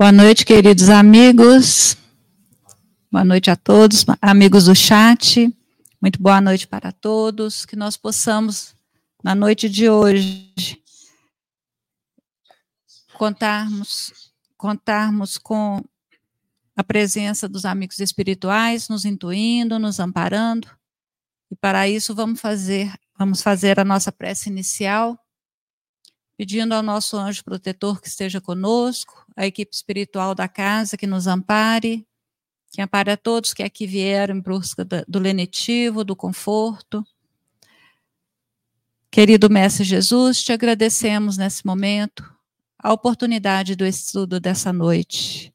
Boa noite, queridos amigos. Boa noite a todos, amigos do chat. Muito boa noite para todos. Que nós possamos, na noite de hoje, contarmos, contarmos com a presença dos amigos espirituais, nos intuindo, nos amparando. E para isso vamos fazer, vamos fazer a nossa prece inicial pedindo ao nosso anjo protetor que esteja conosco, a equipe espiritual da casa que nos ampare, que ampare a todos que aqui vieram em busca do lenitivo, do conforto. Querido Mestre Jesus, te agradecemos nesse momento a oportunidade do estudo dessa noite.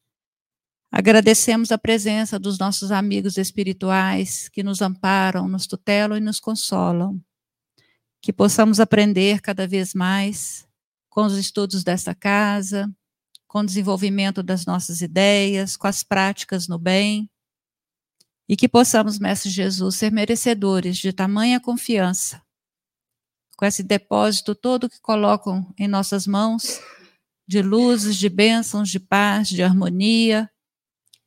Agradecemos a presença dos nossos amigos espirituais que nos amparam, nos tutelam e nos consolam. Que possamos aprender cada vez mais com os estudos desta casa, com o desenvolvimento das nossas ideias, com as práticas no bem, e que possamos, Mestre Jesus, ser merecedores de tamanha confiança, com esse depósito todo que colocam em nossas mãos, de luzes, de bênçãos, de paz, de harmonia,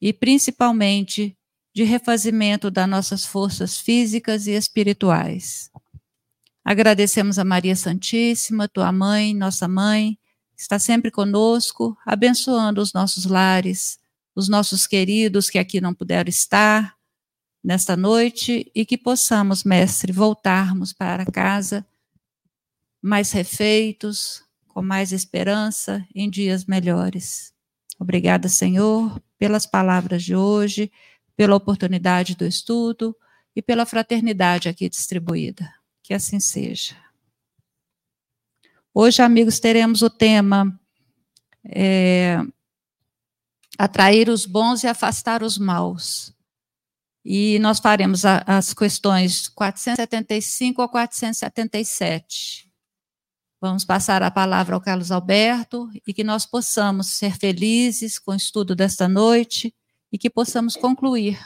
e principalmente de refazimento das nossas forças físicas e espirituais. Agradecemos a Maria Santíssima, tua mãe, nossa mãe, que está sempre conosco, abençoando os nossos lares, os nossos queridos que aqui não puderam estar nesta noite e que possamos, mestre, voltarmos para casa mais refeitos, com mais esperança, em dias melhores. Obrigada, Senhor, pelas palavras de hoje, pela oportunidade do estudo e pela fraternidade aqui distribuída. Que assim seja. Hoje, amigos, teremos o tema é, atrair os bons e afastar os maus. E nós faremos a, as questões 475 a 477. Vamos passar a palavra ao Carlos Alberto e que nós possamos ser felizes com o estudo desta noite e que possamos concluir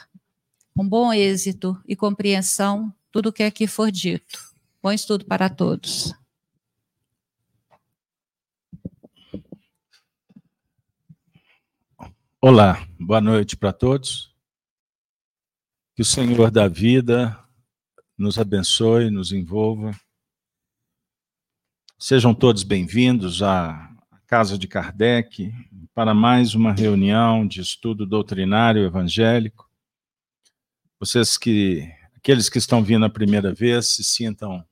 com bom êxito e compreensão tudo o que aqui for dito. Bom estudo para todos. Olá, boa noite para todos. Que o Senhor da vida nos abençoe, nos envolva. Sejam todos bem-vindos à Casa de Kardec para mais uma reunião de estudo doutrinário evangélico. Vocês que, aqueles que estão vindo a primeira vez, se sintam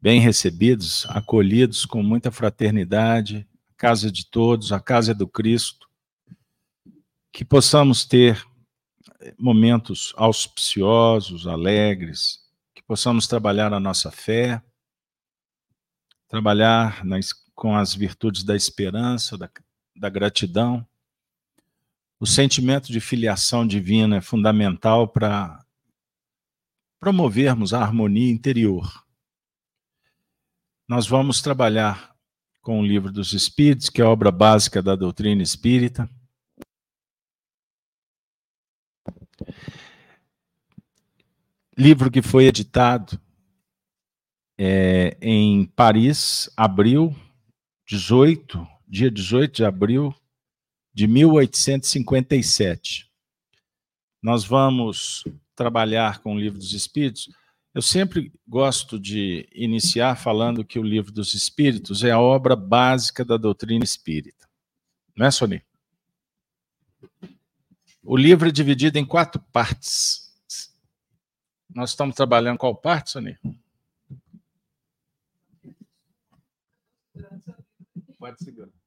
bem recebidos, acolhidos com muita fraternidade, a casa de todos, a casa do Cristo, que possamos ter momentos auspiciosos, alegres, que possamos trabalhar a nossa fé, trabalhar nas, com as virtudes da esperança, da, da gratidão. O sentimento de filiação divina é fundamental para promovermos a harmonia interior nós vamos trabalhar com o Livro dos Espíritos, que é a obra básica da doutrina espírita. Livro que foi editado é, em Paris, abril 18, dia 18 de abril de 1857. Nós vamos trabalhar com o Livro dos Espíritos eu sempre gosto de iniciar falando que o Livro dos Espíritos é a obra básica da doutrina espírita. Não é, Sony? O livro é dividido em quatro partes. Nós estamos trabalhando qual parte, Sony? Pode segurar.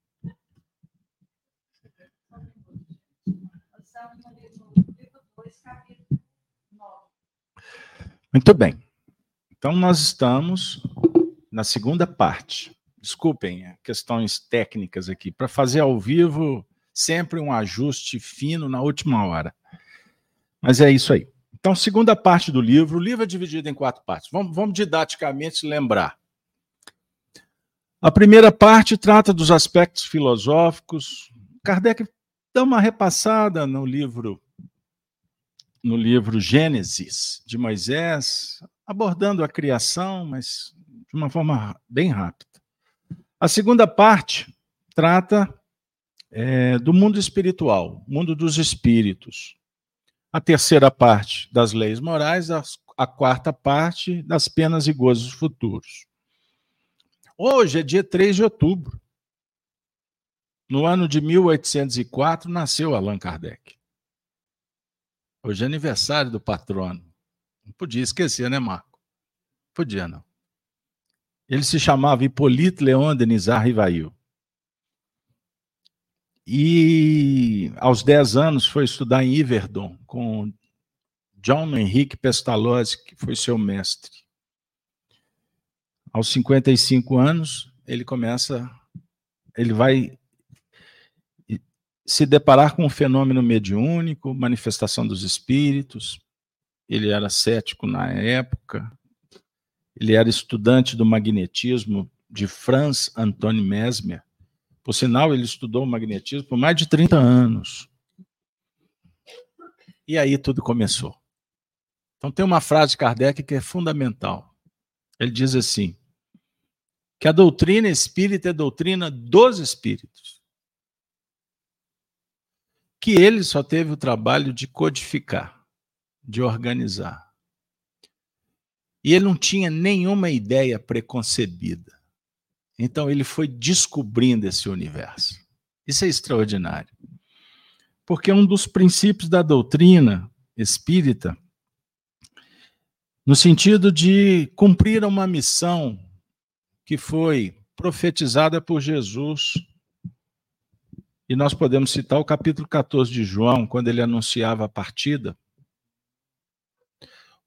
Muito bem. Então, nós estamos na segunda parte. Desculpem, é, questões técnicas aqui. Para fazer ao vivo, sempre um ajuste fino na última hora. Mas é isso aí. Então, segunda parte do livro. O livro é dividido em quatro partes. Vamos, vamos didaticamente lembrar. A primeira parte trata dos aspectos filosóficos. Kardec dá uma repassada no livro no livro Gênesis de Moisés, abordando a criação, mas de uma forma bem rápida. A segunda parte trata é, do mundo espiritual, mundo dos espíritos. A terceira parte das leis morais, a, a quarta parte das penas e gozos futuros. Hoje é dia 3 de outubro. No ano de 1804 nasceu Allan Kardec. Hoje é aniversário do patrono. Não podia esquecer, né, Marco? Podia não. Ele se chamava Hippolyte Leon Denisard Rivail. E aos 10 anos foi estudar em Iverdon com John Henrique Pestalozzi, que foi seu mestre. Aos 55 anos, ele começa, ele vai se deparar com um fenômeno mediúnico, manifestação dos espíritos. Ele era cético na época. Ele era estudante do magnetismo de Franz Antoine Mesmer por sinal, ele estudou magnetismo por mais de 30 anos. E aí tudo começou. Então tem uma frase de Kardec que é fundamental. Ele diz assim: que a doutrina espírita é doutrina dos espíritos. Que ele só teve o trabalho de codificar, de organizar. E ele não tinha nenhuma ideia preconcebida. Então ele foi descobrindo esse universo. Isso é extraordinário. Porque um dos princípios da doutrina espírita, no sentido de cumprir uma missão que foi profetizada por Jesus, e nós podemos citar o capítulo 14 de João, quando ele anunciava a partida,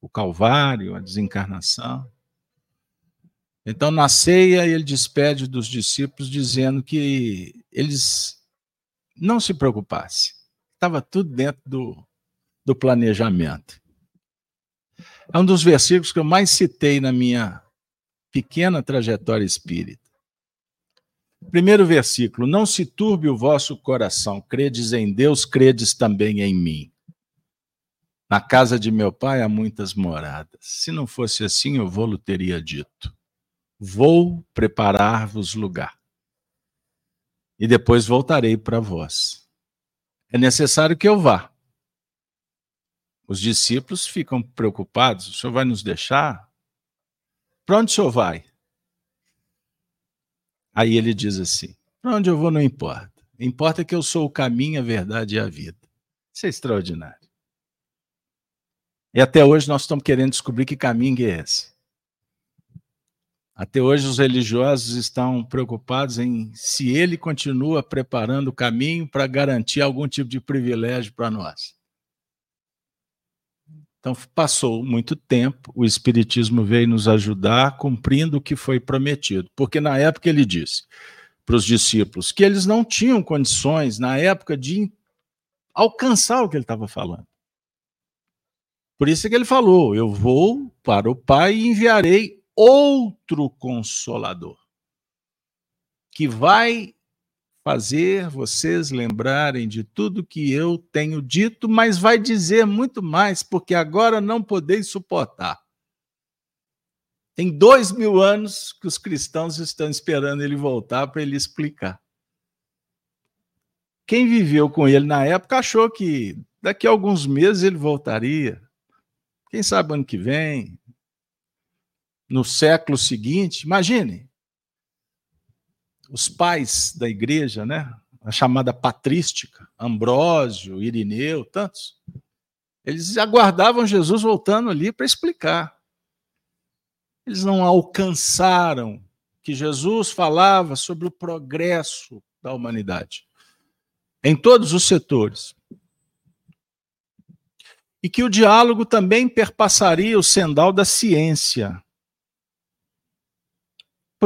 o Calvário, a desencarnação. Então, na ceia, ele despede dos discípulos, dizendo que eles não se preocupassem. Estava tudo dentro do, do planejamento. É um dos versículos que eu mais citei na minha pequena trajetória espírita. Primeiro versículo: Não se turbe o vosso coração, credes em Deus, credes também em mim. Na casa de meu pai há muitas moradas. Se não fosse assim, eu vou-lo teria dito. Vou preparar-vos lugar. E depois voltarei para vós. É necessário que eu vá. Os discípulos ficam preocupados: o senhor vai nos deixar? Para onde o senhor vai? Aí ele diz assim: para onde eu vou não importa. Importa que eu sou o caminho, a verdade e a vida. Isso é extraordinário. E até hoje nós estamos querendo descobrir que caminho é esse. Até hoje, os religiosos estão preocupados em se ele continua preparando o caminho para garantir algum tipo de privilégio para nós. Então, passou muito tempo, o Espiritismo veio nos ajudar cumprindo o que foi prometido, porque na época ele disse para os discípulos que eles não tinham condições, na época, de alcançar o que ele estava falando. Por isso é que ele falou: Eu vou para o Pai e enviarei outro consolador, que vai fazer vocês lembrarem de tudo que eu tenho dito, mas vai dizer muito mais, porque agora não podeis suportar. Tem dois mil anos que os cristãos estão esperando ele voltar para ele explicar. Quem viveu com ele na época achou que daqui a alguns meses ele voltaria. Quem sabe ano que vem, no século seguinte, imagine, os pais da igreja, né? A chamada patrística, Ambrósio, Irineu, tantos. Eles aguardavam Jesus voltando ali para explicar. Eles não alcançaram que Jesus falava sobre o progresso da humanidade em todos os setores. E que o diálogo também perpassaria o sendal da ciência.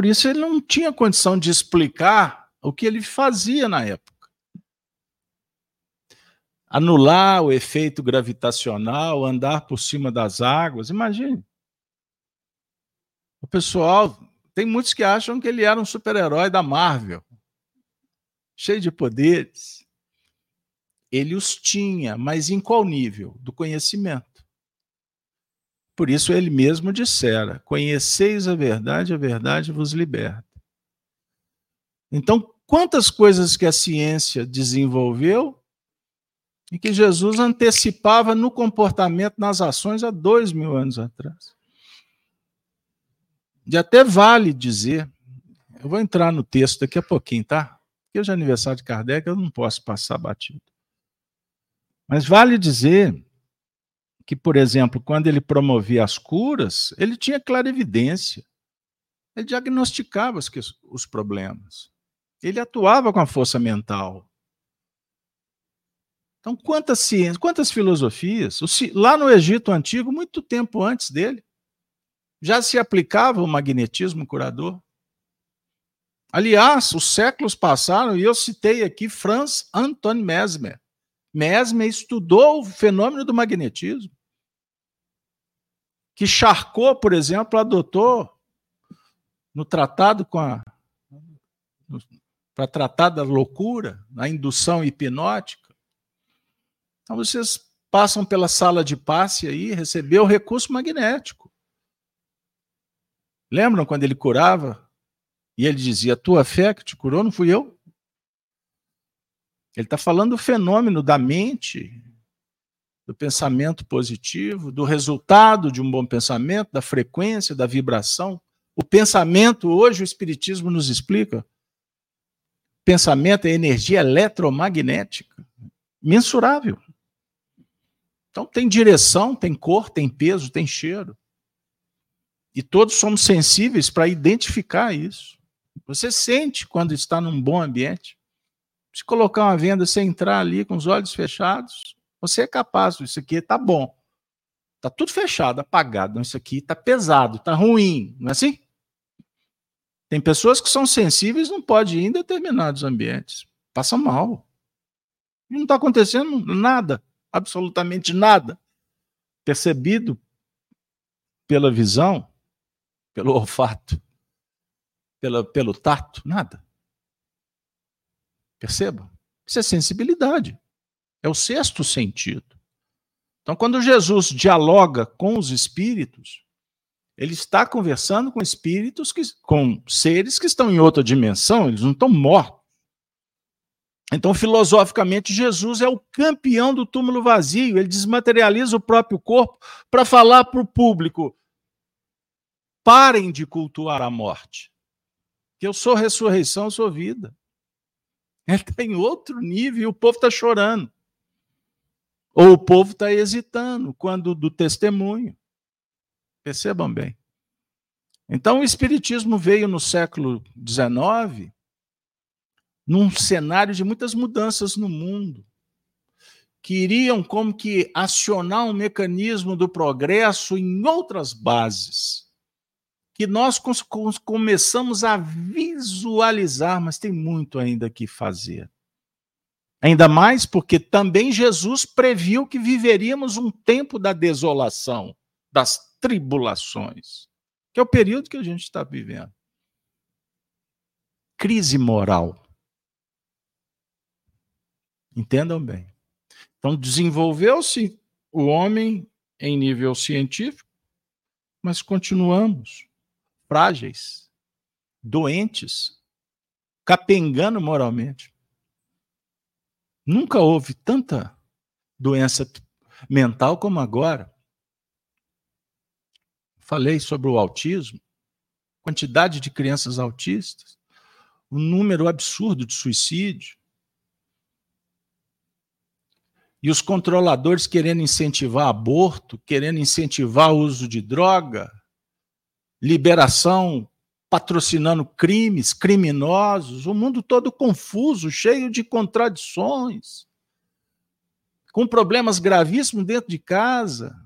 Por isso ele não tinha condição de explicar o que ele fazia na época. Anular o efeito gravitacional, andar por cima das águas, imagine. O pessoal, tem muitos que acham que ele era um super-herói da Marvel, cheio de poderes. Ele os tinha, mas em qual nível? Do conhecimento. Por isso ele mesmo dissera: Conheceis a verdade, a verdade vos liberta. Então, quantas coisas que a ciência desenvolveu e que Jesus antecipava no comportamento, nas ações, há dois mil anos atrás. E até vale dizer, eu vou entrar no texto daqui a pouquinho, tá? Porque hoje é aniversário de Kardec, eu não posso passar batido. Mas vale dizer que, por exemplo, quando ele promovia as curas, ele tinha clarividência. Ele diagnosticava os, os problemas. Ele atuava com a força mental. Então, quantas ciências, quantas filosofias? Lá no Egito Antigo, muito tempo antes dele, já se aplicava o magnetismo curador. Aliás, os séculos passaram e eu citei aqui Franz Anton Mesmer. Mesmer estudou o fenômeno do magnetismo. Que Charcot, por exemplo, adotou no tratado com a para tratar da loucura, a indução hipnótica. Então vocês passam pela sala de passe aí, recebeu o recurso magnético. Lembram quando ele curava? E ele dizia: Tua fé que te curou, não fui eu? Ele está falando do fenômeno da mente, do pensamento positivo, do resultado de um bom pensamento, da frequência, da vibração. O pensamento, hoje, o Espiritismo nos explica. Pensamento é energia eletromagnética, mensurável. Então tem direção, tem cor, tem peso, tem cheiro. E todos somos sensíveis para identificar isso. Você sente quando está num bom ambiente. Se colocar uma venda, você entrar ali com os olhos fechados, você é capaz, isso aqui está bom. Está tudo fechado, apagado. Isso aqui está pesado, está ruim, não é assim? Tem pessoas que são sensíveis não pode ir em determinados ambientes. Passam mal. Não está acontecendo nada absolutamente nada percebido pela visão, pelo olfato, pela, pelo tato, nada. Perceba? Isso é sensibilidade. É o sexto sentido. Então, quando Jesus dialoga com os espíritos, ele está conversando com espíritos, que, com seres que estão em outra dimensão, eles não estão mortos. Então, filosoficamente, Jesus é o campeão do túmulo vazio, ele desmaterializa o próprio corpo para falar para o público: parem de cultuar a morte, que eu sou ressurreição, eu sou vida. Ele está em outro nível e o povo está chorando. Ou o povo está hesitando quando do testemunho. Percebam bem. Então, o Espiritismo veio no século XIX num cenário de muitas mudanças no mundo, que iriam como que acionar um mecanismo do progresso em outras bases, que nós começamos a visualizar, mas tem muito ainda que fazer. Ainda mais porque também Jesus previu que viveríamos um tempo da desolação, das tribulações, que é o período que a gente está vivendo. Crise moral. Entendam bem. Então, desenvolveu-se o homem em nível científico, mas continuamos frágeis, doentes, capengando moralmente. Nunca houve tanta doença mental como agora. Falei sobre o autismo, quantidade de crianças autistas, um número absurdo de suicídio. E os controladores querendo incentivar aborto, querendo incentivar o uso de droga, liberação, patrocinando crimes, criminosos, o mundo todo confuso, cheio de contradições, com problemas gravíssimos dentro de casa.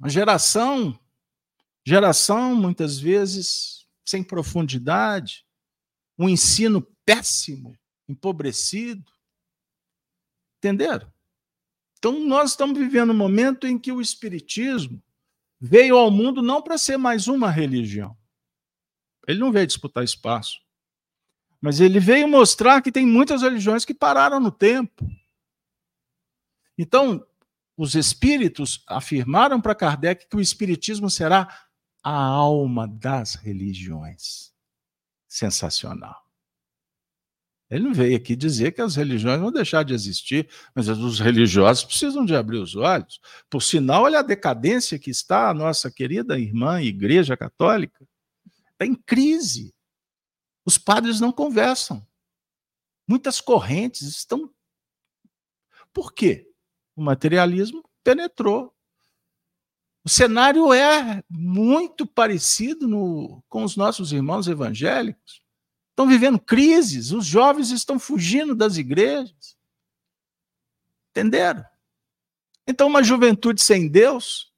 Uma geração, geração muitas vezes sem profundidade, um ensino péssimo, empobrecido. Entenderam? Então, nós estamos vivendo um momento em que o Espiritismo veio ao mundo não para ser mais uma religião. Ele não veio disputar espaço. Mas ele veio mostrar que tem muitas religiões que pararam no tempo. Então, os espíritos afirmaram para Kardec que o espiritismo será a alma das religiões. Sensacional. Ele não veio aqui dizer que as religiões vão deixar de existir, mas os religiosos precisam de abrir os olhos. Por sinal, olha a decadência que está a nossa querida irmã Igreja Católica. Está em crise. Os padres não conversam. Muitas correntes estão. Por quê? O materialismo penetrou. O cenário é muito parecido no, com os nossos irmãos evangélicos estão vivendo crises, os jovens estão fugindo das igrejas. Entenderam? Então, uma juventude sem Deus,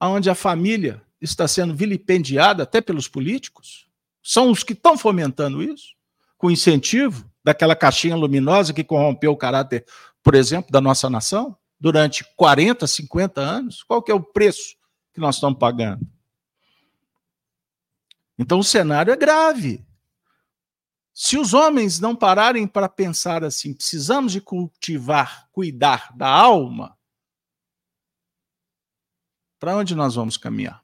onde a família está sendo vilipendiada até pelos políticos, são os que estão fomentando isso, com incentivo daquela caixinha luminosa que corrompeu o caráter, por exemplo, da nossa nação durante 40, 50 anos. Qual que é o preço que nós estamos pagando? Então o cenário é grave. Se os homens não pararem para pensar assim, precisamos de cultivar, cuidar da alma, para onde nós vamos caminhar?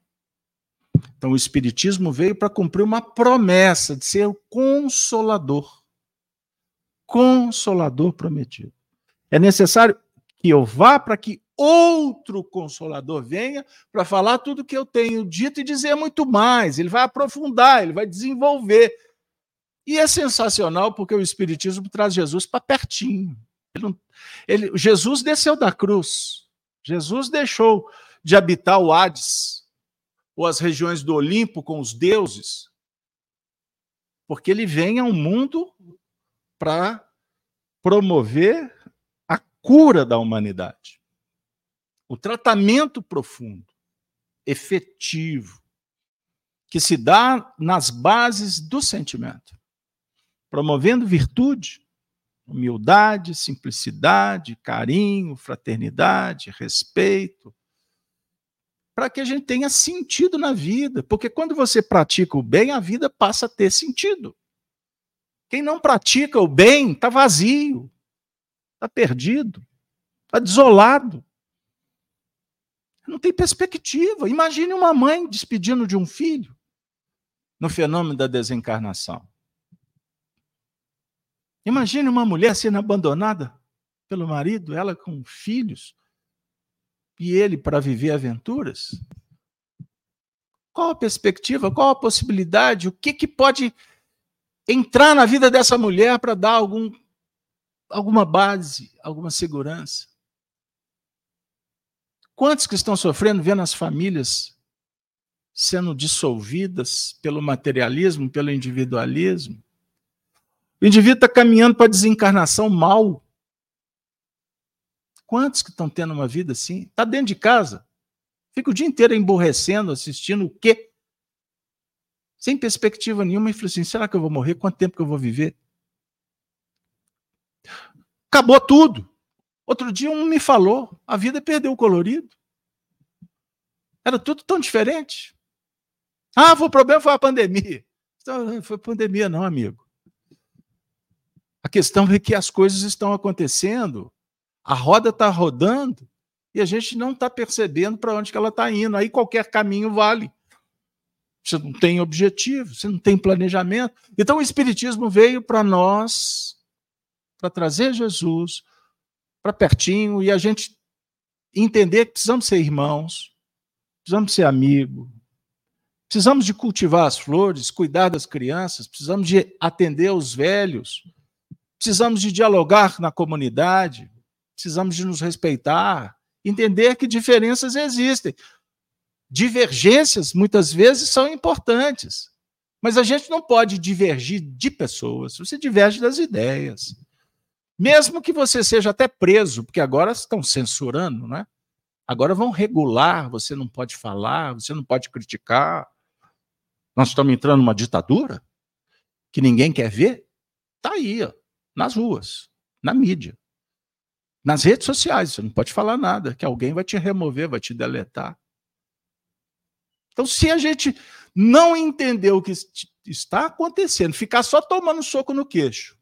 Então, o Espiritismo veio para cumprir uma promessa de ser o consolador. Consolador prometido. É necessário que eu vá para que outro consolador venha para falar tudo que eu tenho dito e dizer muito mais. Ele vai aprofundar, ele vai desenvolver. E é sensacional porque o Espiritismo traz Jesus para pertinho. Ele não, ele, Jesus desceu da cruz. Jesus deixou de habitar o Hades ou as regiões do Olimpo com os deuses, porque ele vem ao mundo para promover a cura da humanidade. O tratamento profundo, efetivo, que se dá nas bases do sentimento promovendo virtude, humildade, simplicidade, carinho, fraternidade, respeito, para que a gente tenha sentido na vida, porque quando você pratica o bem, a vida passa a ter sentido. Quem não pratica o bem está vazio, está perdido, está desolado. Não tem perspectiva. Imagine uma mãe despedindo de um filho no fenômeno da desencarnação. Imagine uma mulher sendo abandonada pelo marido, ela com filhos, e ele para viver aventuras. Qual a perspectiva? Qual a possibilidade? O que, que pode entrar na vida dessa mulher para dar algum, alguma base, alguma segurança? Quantos que estão sofrendo vendo as famílias sendo dissolvidas pelo materialismo, pelo individualismo? O indivíduo está caminhando para a desencarnação mal. Quantos que estão tendo uma vida assim? Está dentro de casa. Fica o dia inteiro emborrecendo, assistindo o quê? Sem perspectiva nenhuma, e fala assim: será que eu vou morrer? Quanto tempo que eu vou viver? Acabou tudo. Outro dia um me falou: a vida perdeu o colorido. Era tudo tão diferente. Ah, o problema foi a pandemia. Não foi pandemia, não, amigo. A questão é que as coisas estão acontecendo, a roda está rodando e a gente não está percebendo para onde que ela está indo. Aí qualquer caminho vale. Você não tem objetivo, você não tem planejamento. Então o Espiritismo veio para nós, para trazer Jesus para pertinho e a gente entender que precisamos ser irmãos, precisamos ser amigos, precisamos de cultivar as flores, cuidar das crianças, precisamos de atender os velhos, Precisamos de dialogar na comunidade, precisamos de nos respeitar, entender que diferenças existem. Divergências, muitas vezes, são importantes, mas a gente não pode divergir de pessoas, você diverge das ideias. Mesmo que você seja até preso, porque agora estão censurando, né? Agora vão regular, você não pode falar, você não pode criticar. Nós estamos entrando numa ditadura que ninguém quer ver. Está aí, ó nas ruas, na mídia, nas redes sociais. Você não pode falar nada, que alguém vai te remover, vai te deletar. Então, se a gente não entender o que está acontecendo, ficar só tomando soco no queixo,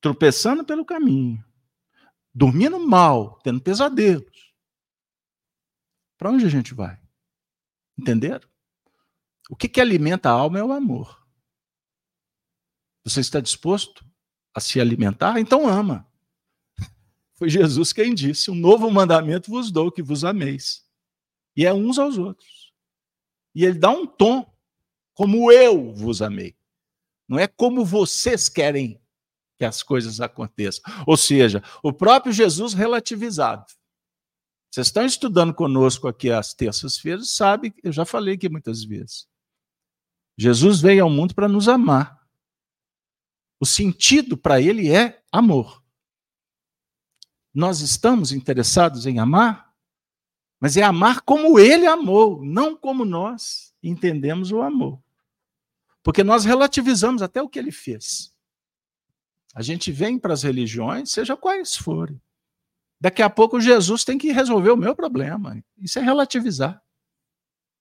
tropeçando pelo caminho, dormindo mal, tendo pesadelos, para onde a gente vai? Entenderam? O que, que alimenta a alma é o amor. Você está disposto a se alimentar? Então ama. Foi Jesus quem disse: Um novo mandamento vos dou, que vos ameis. E é uns aos outros. E ele dá um tom, como eu vos amei. Não é como vocês querem que as coisas aconteçam. Ou seja, o próprio Jesus relativizado. Vocês estão estudando conosco aqui às terças-feiras, sabe, eu já falei aqui muitas vezes. Jesus veio ao mundo para nos amar. O sentido para ele é amor. Nós estamos interessados em amar, mas é amar como ele amou, não como nós entendemos o amor. Porque nós relativizamos até o que ele fez. A gente vem para as religiões, seja quais forem. Daqui a pouco Jesus tem que resolver o meu problema. Isso é relativizar.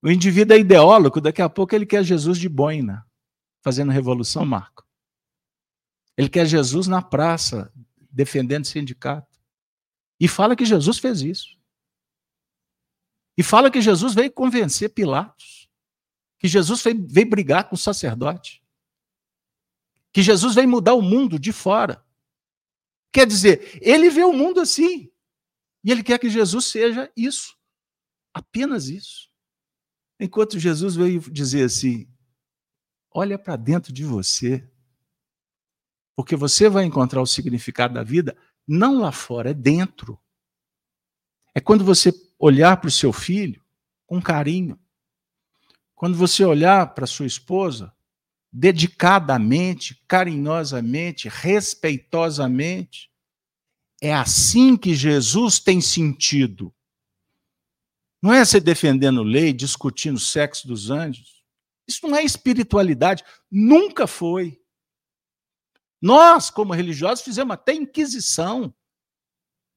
O indivíduo é ideólogo, daqui a pouco ele quer Jesus de boina, fazendo revolução, Marco. Ele quer Jesus na praça, defendendo sindicato. E fala que Jesus fez isso. E fala que Jesus veio convencer Pilatos. Que Jesus veio, brigar com o sacerdote. Que Jesus veio mudar o mundo de fora. Quer dizer, ele vê o mundo assim. E ele quer que Jesus seja isso. Apenas isso. Enquanto Jesus veio dizer assim: olha para dentro de você. Porque você vai encontrar o significado da vida não lá fora, é dentro. É quando você olhar para o seu filho com carinho. Quando você olhar para sua esposa dedicadamente, carinhosamente, respeitosamente. É assim que Jesus tem sentido. Não é você defendendo lei, discutindo o sexo dos anjos. Isso não é espiritualidade. Nunca foi. Nós, como religiosos, fizemos até inquisição.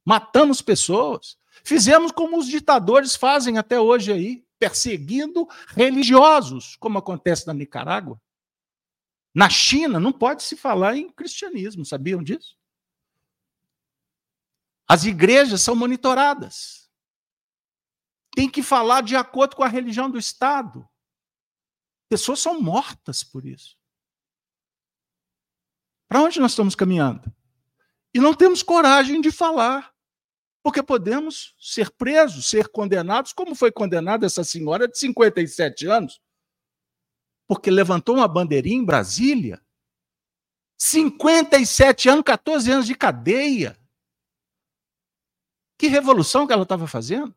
Matamos pessoas. Fizemos como os ditadores fazem até hoje aí, perseguindo religiosos, como acontece na Nicarágua. Na China não pode se falar em cristianismo, sabiam disso? As igrejas são monitoradas. Tem que falar de acordo com a religião do Estado. Pessoas são mortas por isso. Para onde nós estamos caminhando? E não temos coragem de falar, porque podemos ser presos, ser condenados, como foi condenada essa senhora de 57 anos, porque levantou uma bandeirinha em Brasília. 57 anos, 14 anos de cadeia. Que revolução que ela estava fazendo?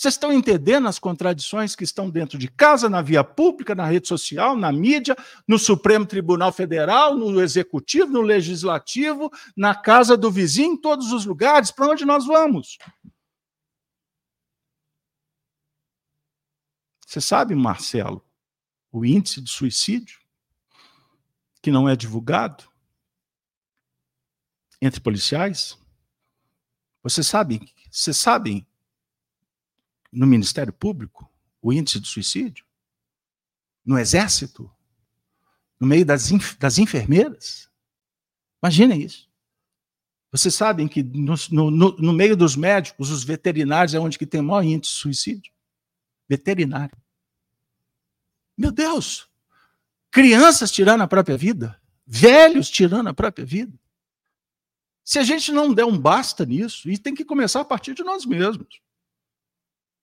Vocês estão entendendo as contradições que estão dentro de casa, na via pública, na rede social, na mídia, no Supremo Tribunal Federal, no Executivo, no Legislativo, na casa do vizinho, em todos os lugares? Para onde nós vamos? Você sabe, Marcelo, o índice de suicídio, que não é divulgado entre policiais. Vocês sabem, vocês sabem no Ministério Público o índice de suicídio? No Exército? No meio das, das enfermeiras? Imaginem isso. Vocês sabem que no, no, no, meio dos médicos, os veterinários é onde que tem maior índice de suicídio? Veterinário. Meu Deus! Crianças tirando a própria vida, velhos tirando a própria vida. Se a gente não der um basta nisso, e tem que começar a partir de nós mesmos.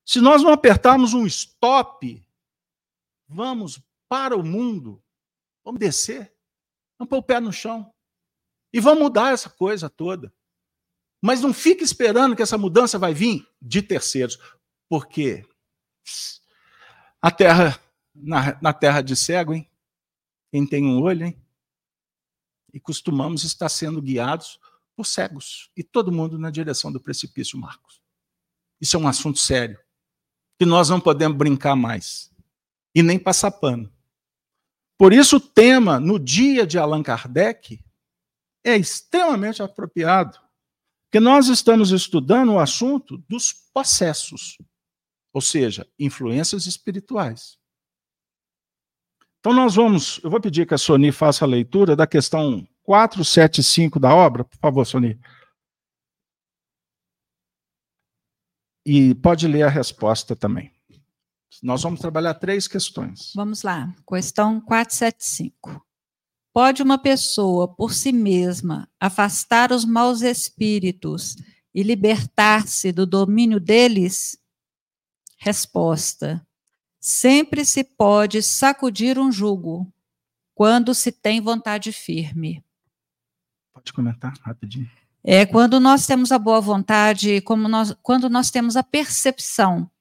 Se nós não apertarmos um stop, vamos para o mundo, vamos descer, vamos pôr o pé no chão e vamos mudar essa coisa toda. Mas não fique esperando que essa mudança vai vir de terceiros, porque a terra na, na terra de cego, hein? Quem tem um olho, hein? E costumamos estar sendo guiados por cegos. E todo mundo na direção do precipício, Marcos. Isso é um assunto sério. Que nós não podemos brincar mais. E nem passar pano. Por isso, o tema no dia de Allan Kardec é extremamente apropriado. Porque nós estamos estudando o assunto dos processos, ou seja, influências espirituais. Então nós vamos, eu vou pedir que a Sony faça a leitura da questão 475 da obra, por favor, Sony. E pode ler a resposta também. Nós vamos trabalhar três questões. Vamos lá, questão 475. Pode uma pessoa, por si mesma, afastar os maus espíritos e libertar-se do domínio deles? Resposta: Sempre se pode sacudir um jugo quando se tem vontade firme. Pode comentar rapidinho. É quando nós temos a boa vontade, como nós, quando nós temos a percepção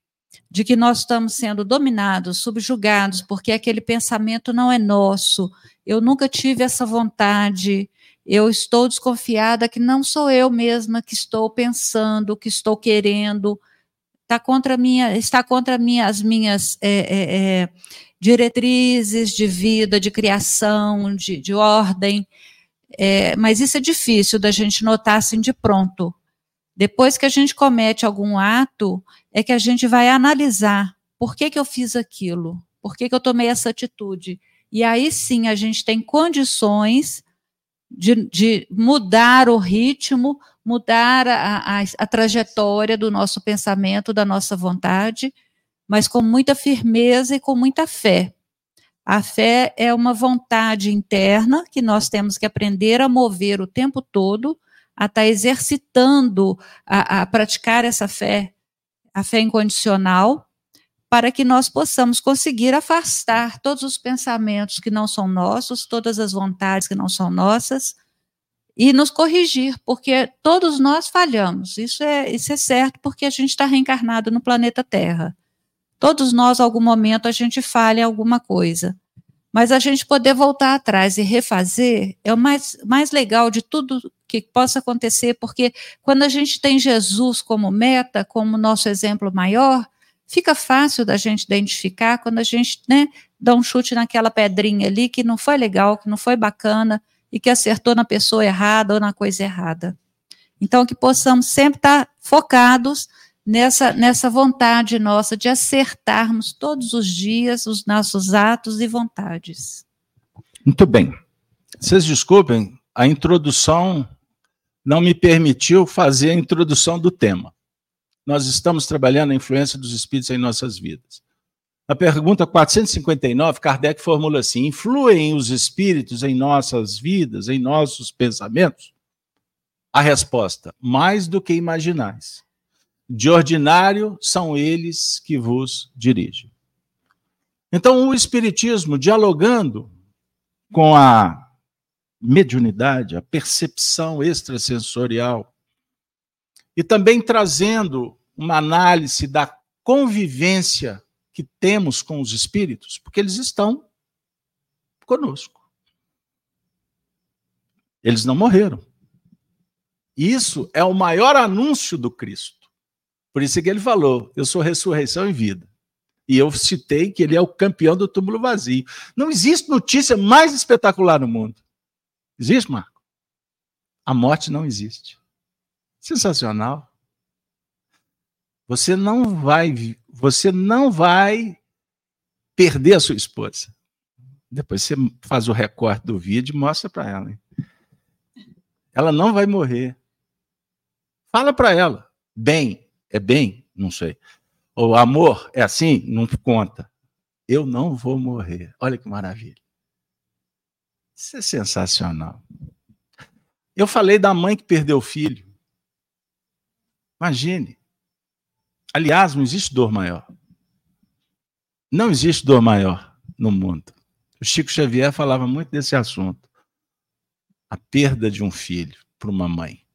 de que nós estamos sendo dominados, subjugados, porque aquele pensamento não é nosso. Eu nunca tive essa vontade. Eu estou desconfiada que não sou eu mesma que estou pensando, que estou querendo. Está contra minha, está contra minha, as minhas é, é, é, diretrizes de vida, de criação, de, de ordem. É, mas isso é difícil da gente notar assim de pronto. Depois que a gente comete algum ato, é que a gente vai analisar por que, que eu fiz aquilo, por que, que eu tomei essa atitude. E aí sim a gente tem condições de, de mudar o ritmo, mudar a, a, a trajetória do nosso pensamento, da nossa vontade, mas com muita firmeza e com muita fé. A fé é uma vontade interna que nós temos que aprender a mover o tempo todo, a estar tá exercitando, a, a praticar essa fé, a fé incondicional, para que nós possamos conseguir afastar todos os pensamentos que não são nossos, todas as vontades que não são nossas, e nos corrigir, porque todos nós falhamos. Isso é, isso é certo, porque a gente está reencarnado no planeta Terra. Todos nós, algum momento, a gente falha alguma coisa. Mas a gente poder voltar atrás e refazer é o mais, mais legal de tudo que possa acontecer, porque quando a gente tem Jesus como meta, como nosso exemplo maior, fica fácil da gente identificar quando a gente né, dá um chute naquela pedrinha ali que não foi legal, que não foi bacana e que acertou na pessoa errada ou na coisa errada. Então, que possamos sempre estar focados nessa, nessa vontade nossa de acertarmos todos os dias os nossos atos e vontades. Muito bem. Vocês desculpem, a introdução não me permitiu fazer a introdução do tema. Nós estamos trabalhando a influência dos espíritos em nossas vidas. Na pergunta 459, Kardec formula assim: influem os espíritos em nossas vidas, em nossos pensamentos? A resposta: mais do que imaginais. De ordinário são eles que vos dirigem. Então, o Espiritismo, dialogando com a mediunidade, a percepção extrasensorial, e também trazendo uma análise da convivência que temos com os espíritos, porque eles estão conosco. Eles não morreram. Isso é o maior anúncio do Cristo. Por isso que ele falou: Eu sou ressurreição e vida. E eu citei que ele é o campeão do túmulo vazio. Não existe notícia mais espetacular no mundo. Existe, Marco? A morte não existe. Sensacional. Você não vai, você não vai perder a sua esposa. Depois você faz o recorte do vídeo e mostra para ela. Hein? Ela não vai morrer. Fala para ela. Bem, é bem? Não sei. O amor é assim? Não conta. Eu não vou morrer. Olha que maravilha. Isso é sensacional. Eu falei da mãe que perdeu o filho. Imagine. Aliás, não existe dor maior. Não existe dor maior no mundo. O Chico Xavier falava muito desse assunto. A perda de um filho para uma mãe.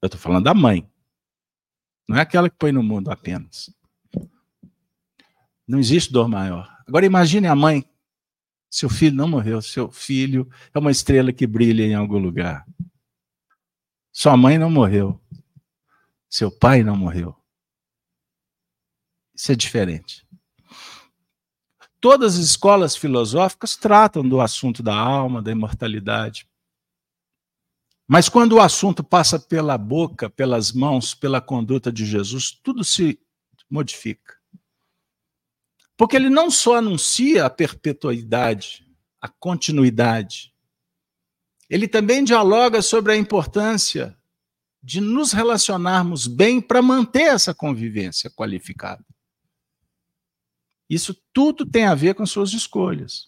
Eu estou falando da mãe. Não é aquela que põe no mundo apenas. Não existe dor maior. Agora imagine a mãe. Seu filho não morreu, seu filho é uma estrela que brilha em algum lugar. Sua mãe não morreu. Seu pai não morreu. Isso é diferente. Todas as escolas filosóficas tratam do assunto da alma, da imortalidade. Mas quando o assunto passa pela boca, pelas mãos, pela conduta de Jesus, tudo se modifica. Porque ele não só anuncia a perpetuidade, a continuidade, ele também dialoga sobre a importância de nos relacionarmos bem para manter essa convivência qualificada. Isso tudo tem a ver com suas escolhas.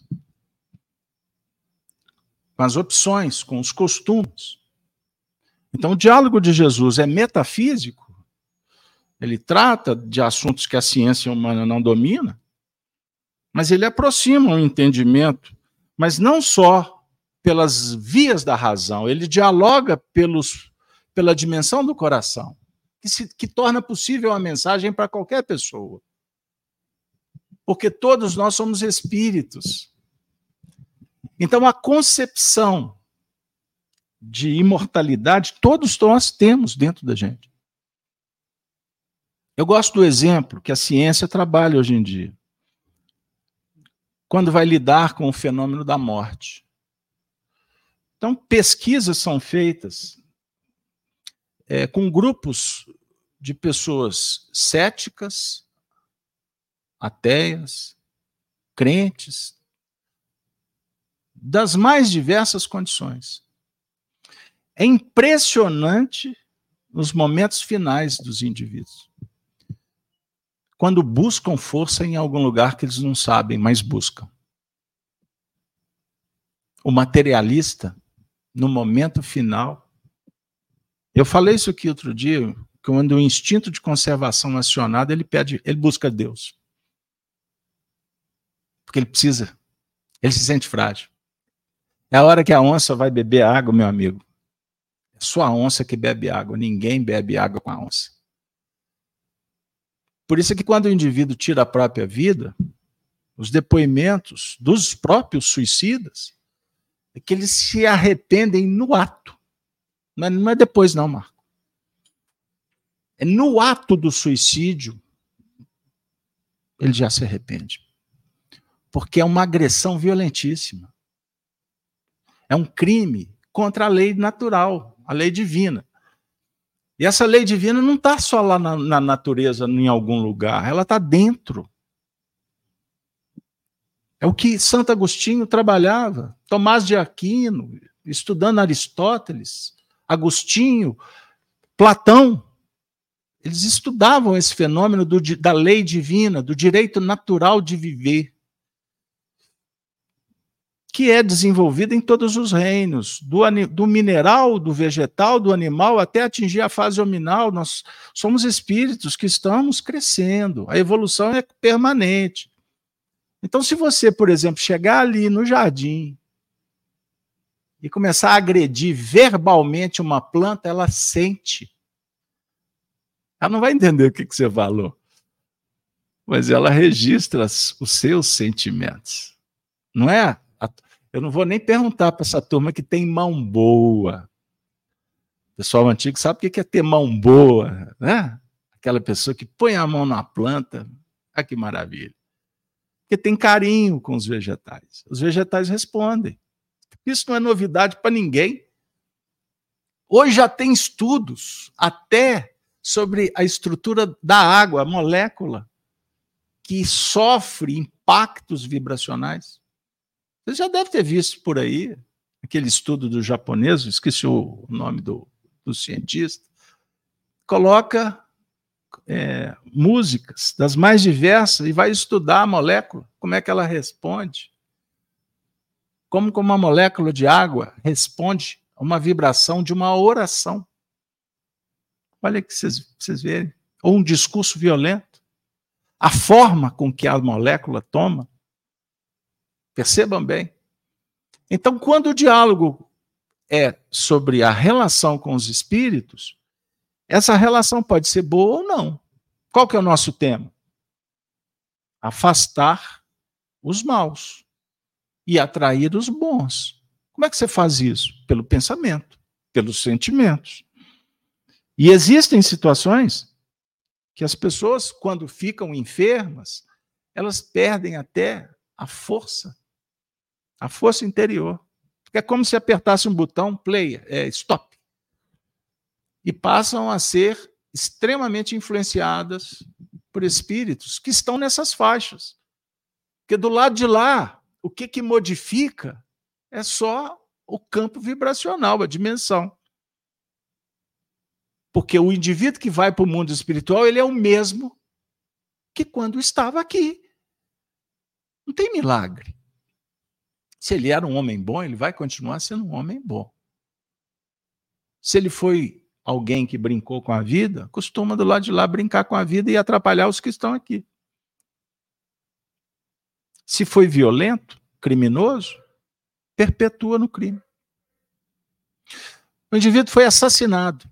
com as opções, com os costumes. Então, o diálogo de Jesus é metafísico, ele trata de assuntos que a ciência humana não domina, mas ele aproxima o entendimento, mas não só pelas vias da razão, ele dialoga pelos, pela dimensão do coração, que, se, que torna possível a mensagem para qualquer pessoa. Porque todos nós somos espíritos. Então, a concepção de imortalidade todos nós temos dentro da gente. Eu gosto do exemplo que a ciência trabalha hoje em dia. Quando vai lidar com o fenômeno da morte. Então, pesquisas são feitas é, com grupos de pessoas céticas, ateias, crentes, das mais diversas condições. É impressionante nos momentos finais dos indivíduos. Quando buscam força em algum lugar que eles não sabem, mas buscam. O materialista, no momento final, eu falei isso aqui outro dia, quando o instinto de conservação acionado, ele pede, ele busca Deus. Porque ele precisa, ele se sente frágil. É a hora que a onça vai beber água, meu amigo. É só a onça que bebe água, ninguém bebe água com a onça. Por isso é que quando o indivíduo tira a própria vida, os depoimentos dos próprios suicidas é que eles se arrependem no ato. Não é, depois, não, Marco. É no ato do suicídio, ele já se arrepende. Porque é uma agressão violentíssima. É um crime contra a lei natural a lei divina. E essa lei divina não está só lá na, na, natureza, em algum lugar, ela está dentro. É o que Santo Agostinho trabalhava, Tomás de Aquino, estudando Aristóteles, Agostinho, Platão. Eles estudavam esse fenômeno do, da lei divina, do direito natural de viver que é desenvolvida em todos os reinos, do, do, mineral, do vegetal, do animal, até atingir a fase hominal. Nós somos espíritos que estamos crescendo, a evolução é permanente. Então, se você, por exemplo, chegar ali no jardim e começar a agredir verbalmente uma planta, ela sente. Ela não vai entender o que, que você falou, mas ela registra os seus sentimentos. Não é eu não vou nem perguntar para essa turma que tem mão boa. O pessoal antigo sabe o que é ter mão boa, né? Aquela pessoa que põe a mão na planta. Ah, que maravilha. Porque tem carinho com os vegetais. Os vegetais respondem. Isso não é novidade para ninguém. Hoje já tem estudos até sobre a estrutura da água, a molécula, que sofre impactos vibracionais. Você já deve ter visto por aí aquele estudo do japonês, esqueci o nome do, do cientista, coloca é, músicas das mais diversas e vai estudar a molécula, como é que ela responde. Como, uma molécula de água responde a uma vibração de uma oração. Olha que vocês verem. Ou um discurso violento. A forma com que a molécula toma Percebam bem. Então, quando o diálogo é sobre a relação com os espíritos, essa relação pode ser boa ou não. Qual que é o nosso tema? Afastar os maus e atrair os bons. Como é que você faz isso? Pelo pensamento, pelos sentimentos. E existem situações que as pessoas, quando ficam enfermas, elas perdem até a força a força interior. É como se apertasse um botão play, é, stop. E passam a ser extremamente influenciadas por espíritos que estão nessas faixas. Porque do lado de lá, o que, que modifica é só o campo vibracional, a dimensão. Porque o indivíduo que vai para o mundo espiritual, ele é o mesmo que quando estava aqui. Não tem milagre. Se ele era um homem bom, ele vai continuar sendo um homem bom. Se ele foi alguém que brincou com a vida, costuma do lado de lá brincar com a vida e atrapalhar os que estão aqui. Se foi violento, criminoso, perpetua no crime. O indivíduo foi assassinado.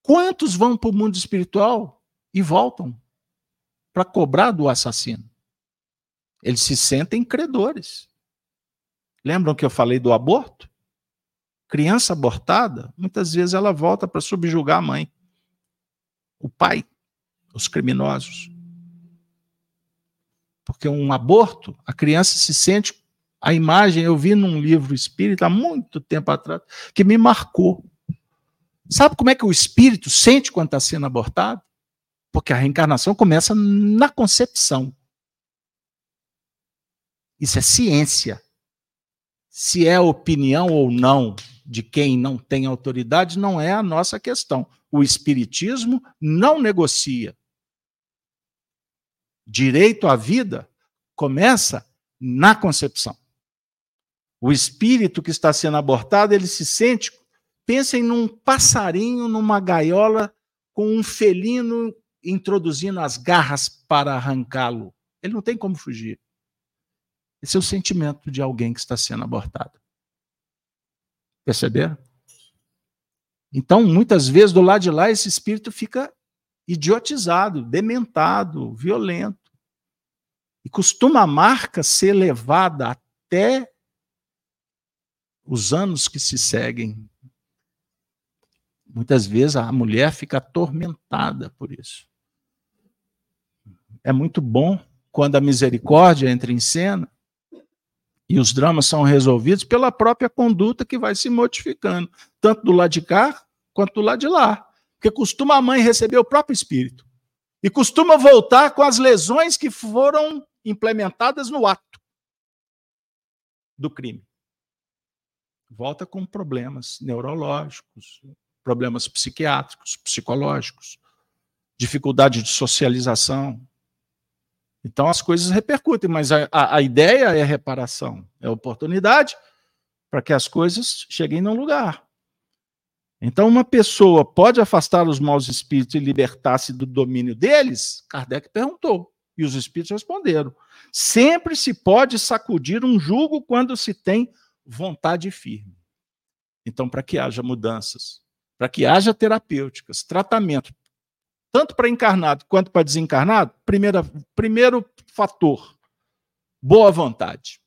Quantos vão para o mundo espiritual e voltam para cobrar do assassino? Eles se sentem credores. Lembram que eu falei do aborto? Criança abortada, muitas vezes ela volta para subjugar a mãe, o pai, os criminosos. Porque um aborto, a criança se sente. A imagem eu vi num livro espírita há muito tempo atrás, que me marcou. Sabe como é que o espírito sente quando está sendo abortado? Porque a reencarnação começa na concepção. Isso é ciência. Se é opinião ou não de quem não tem autoridade, não é a nossa questão. O Espiritismo não negocia. Direito à vida começa na concepção. O espírito que está sendo abortado, ele se sente Pensem num passarinho numa gaiola com um felino introduzindo as garras para arrancá-lo. Ele não tem como fugir. Esse é o sentimento de alguém que está sendo abortado. Perceberam? Então, muitas vezes, do lado de lá, esse espírito fica idiotizado, dementado, violento. E costuma a marca ser levada até os anos que se seguem Muitas vezes a mulher fica atormentada por isso. É muito bom quando a misericórdia entra em cena e os dramas são resolvidos pela própria conduta que vai se modificando, tanto do lado de cá quanto do lado de lá. Porque costuma a mãe receber o próprio espírito e costuma voltar com as lesões que foram implementadas no ato do crime. Volta com problemas neurológicos, problemas psiquiátricos, psicológicos, dificuldade de socialização. Então as coisas repercutem, mas a, a, a ideia é reparação, é oportunidade para que as coisas cheguem no lugar. Então, uma pessoa pode afastar os maus espíritos e libertar-se do domínio deles? Kardec perguntou. E os espíritos responderam: sempre se pode sacudir um jugo quando se tem vontade firme. Então, para que haja mudanças, para que haja terapêuticas, tratamento, tanto para encarnado quanto para desencarnado, primeira, primeiro fator, boa vontade,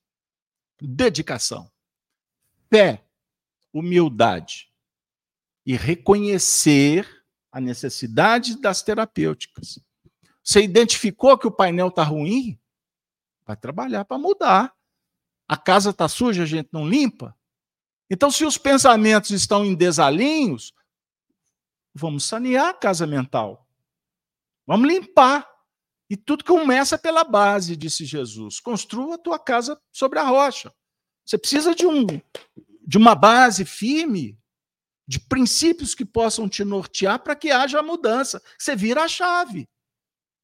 dedicação, fé, humildade e reconhecer a necessidade das terapêuticas. Você identificou que o painel está ruim? Vai trabalhar para mudar. A casa está suja, a gente não limpa? Então, se os pensamentos estão em desalinhos, Vamos sanear a casa mental. Vamos limpar. E tudo começa pela base, disse Jesus. Construa a tua casa sobre a rocha. Você precisa de, um, de uma base firme, de princípios que possam te nortear para que haja mudança. Você vira a chave.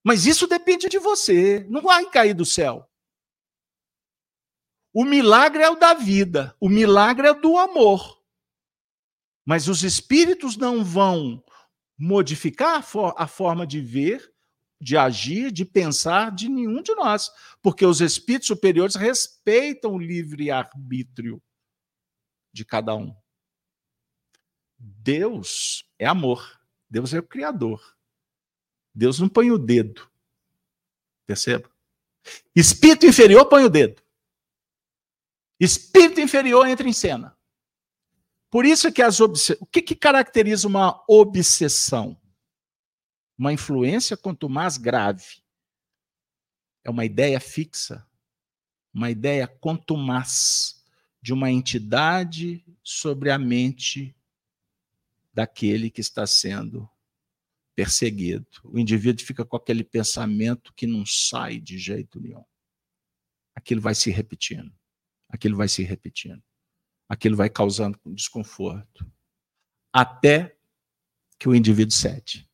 Mas isso depende de você. Não vai cair do céu. O milagre é o da vida, o milagre é do amor. Mas os espíritos não vão modificar a, for a forma de ver, de agir, de pensar de nenhum de nós, porque os espíritos superiores respeitam o livre-arbítrio de cada um. Deus é amor, Deus é o Criador. Deus não põe o dedo. Perceba? Espírito inferior põe o dedo. Espírito inferior entra em cena. Por isso que as obs... o que, que caracteriza uma obsessão? Uma influência quanto mais grave. É uma ideia fixa, uma ideia quanto mais de uma entidade sobre a mente daquele que está sendo perseguido. O indivíduo fica com aquele pensamento que não sai de jeito nenhum. Aquilo vai se repetindo. Aquilo vai se repetindo aquilo vai causando desconforto. Até que o indivíduo cede.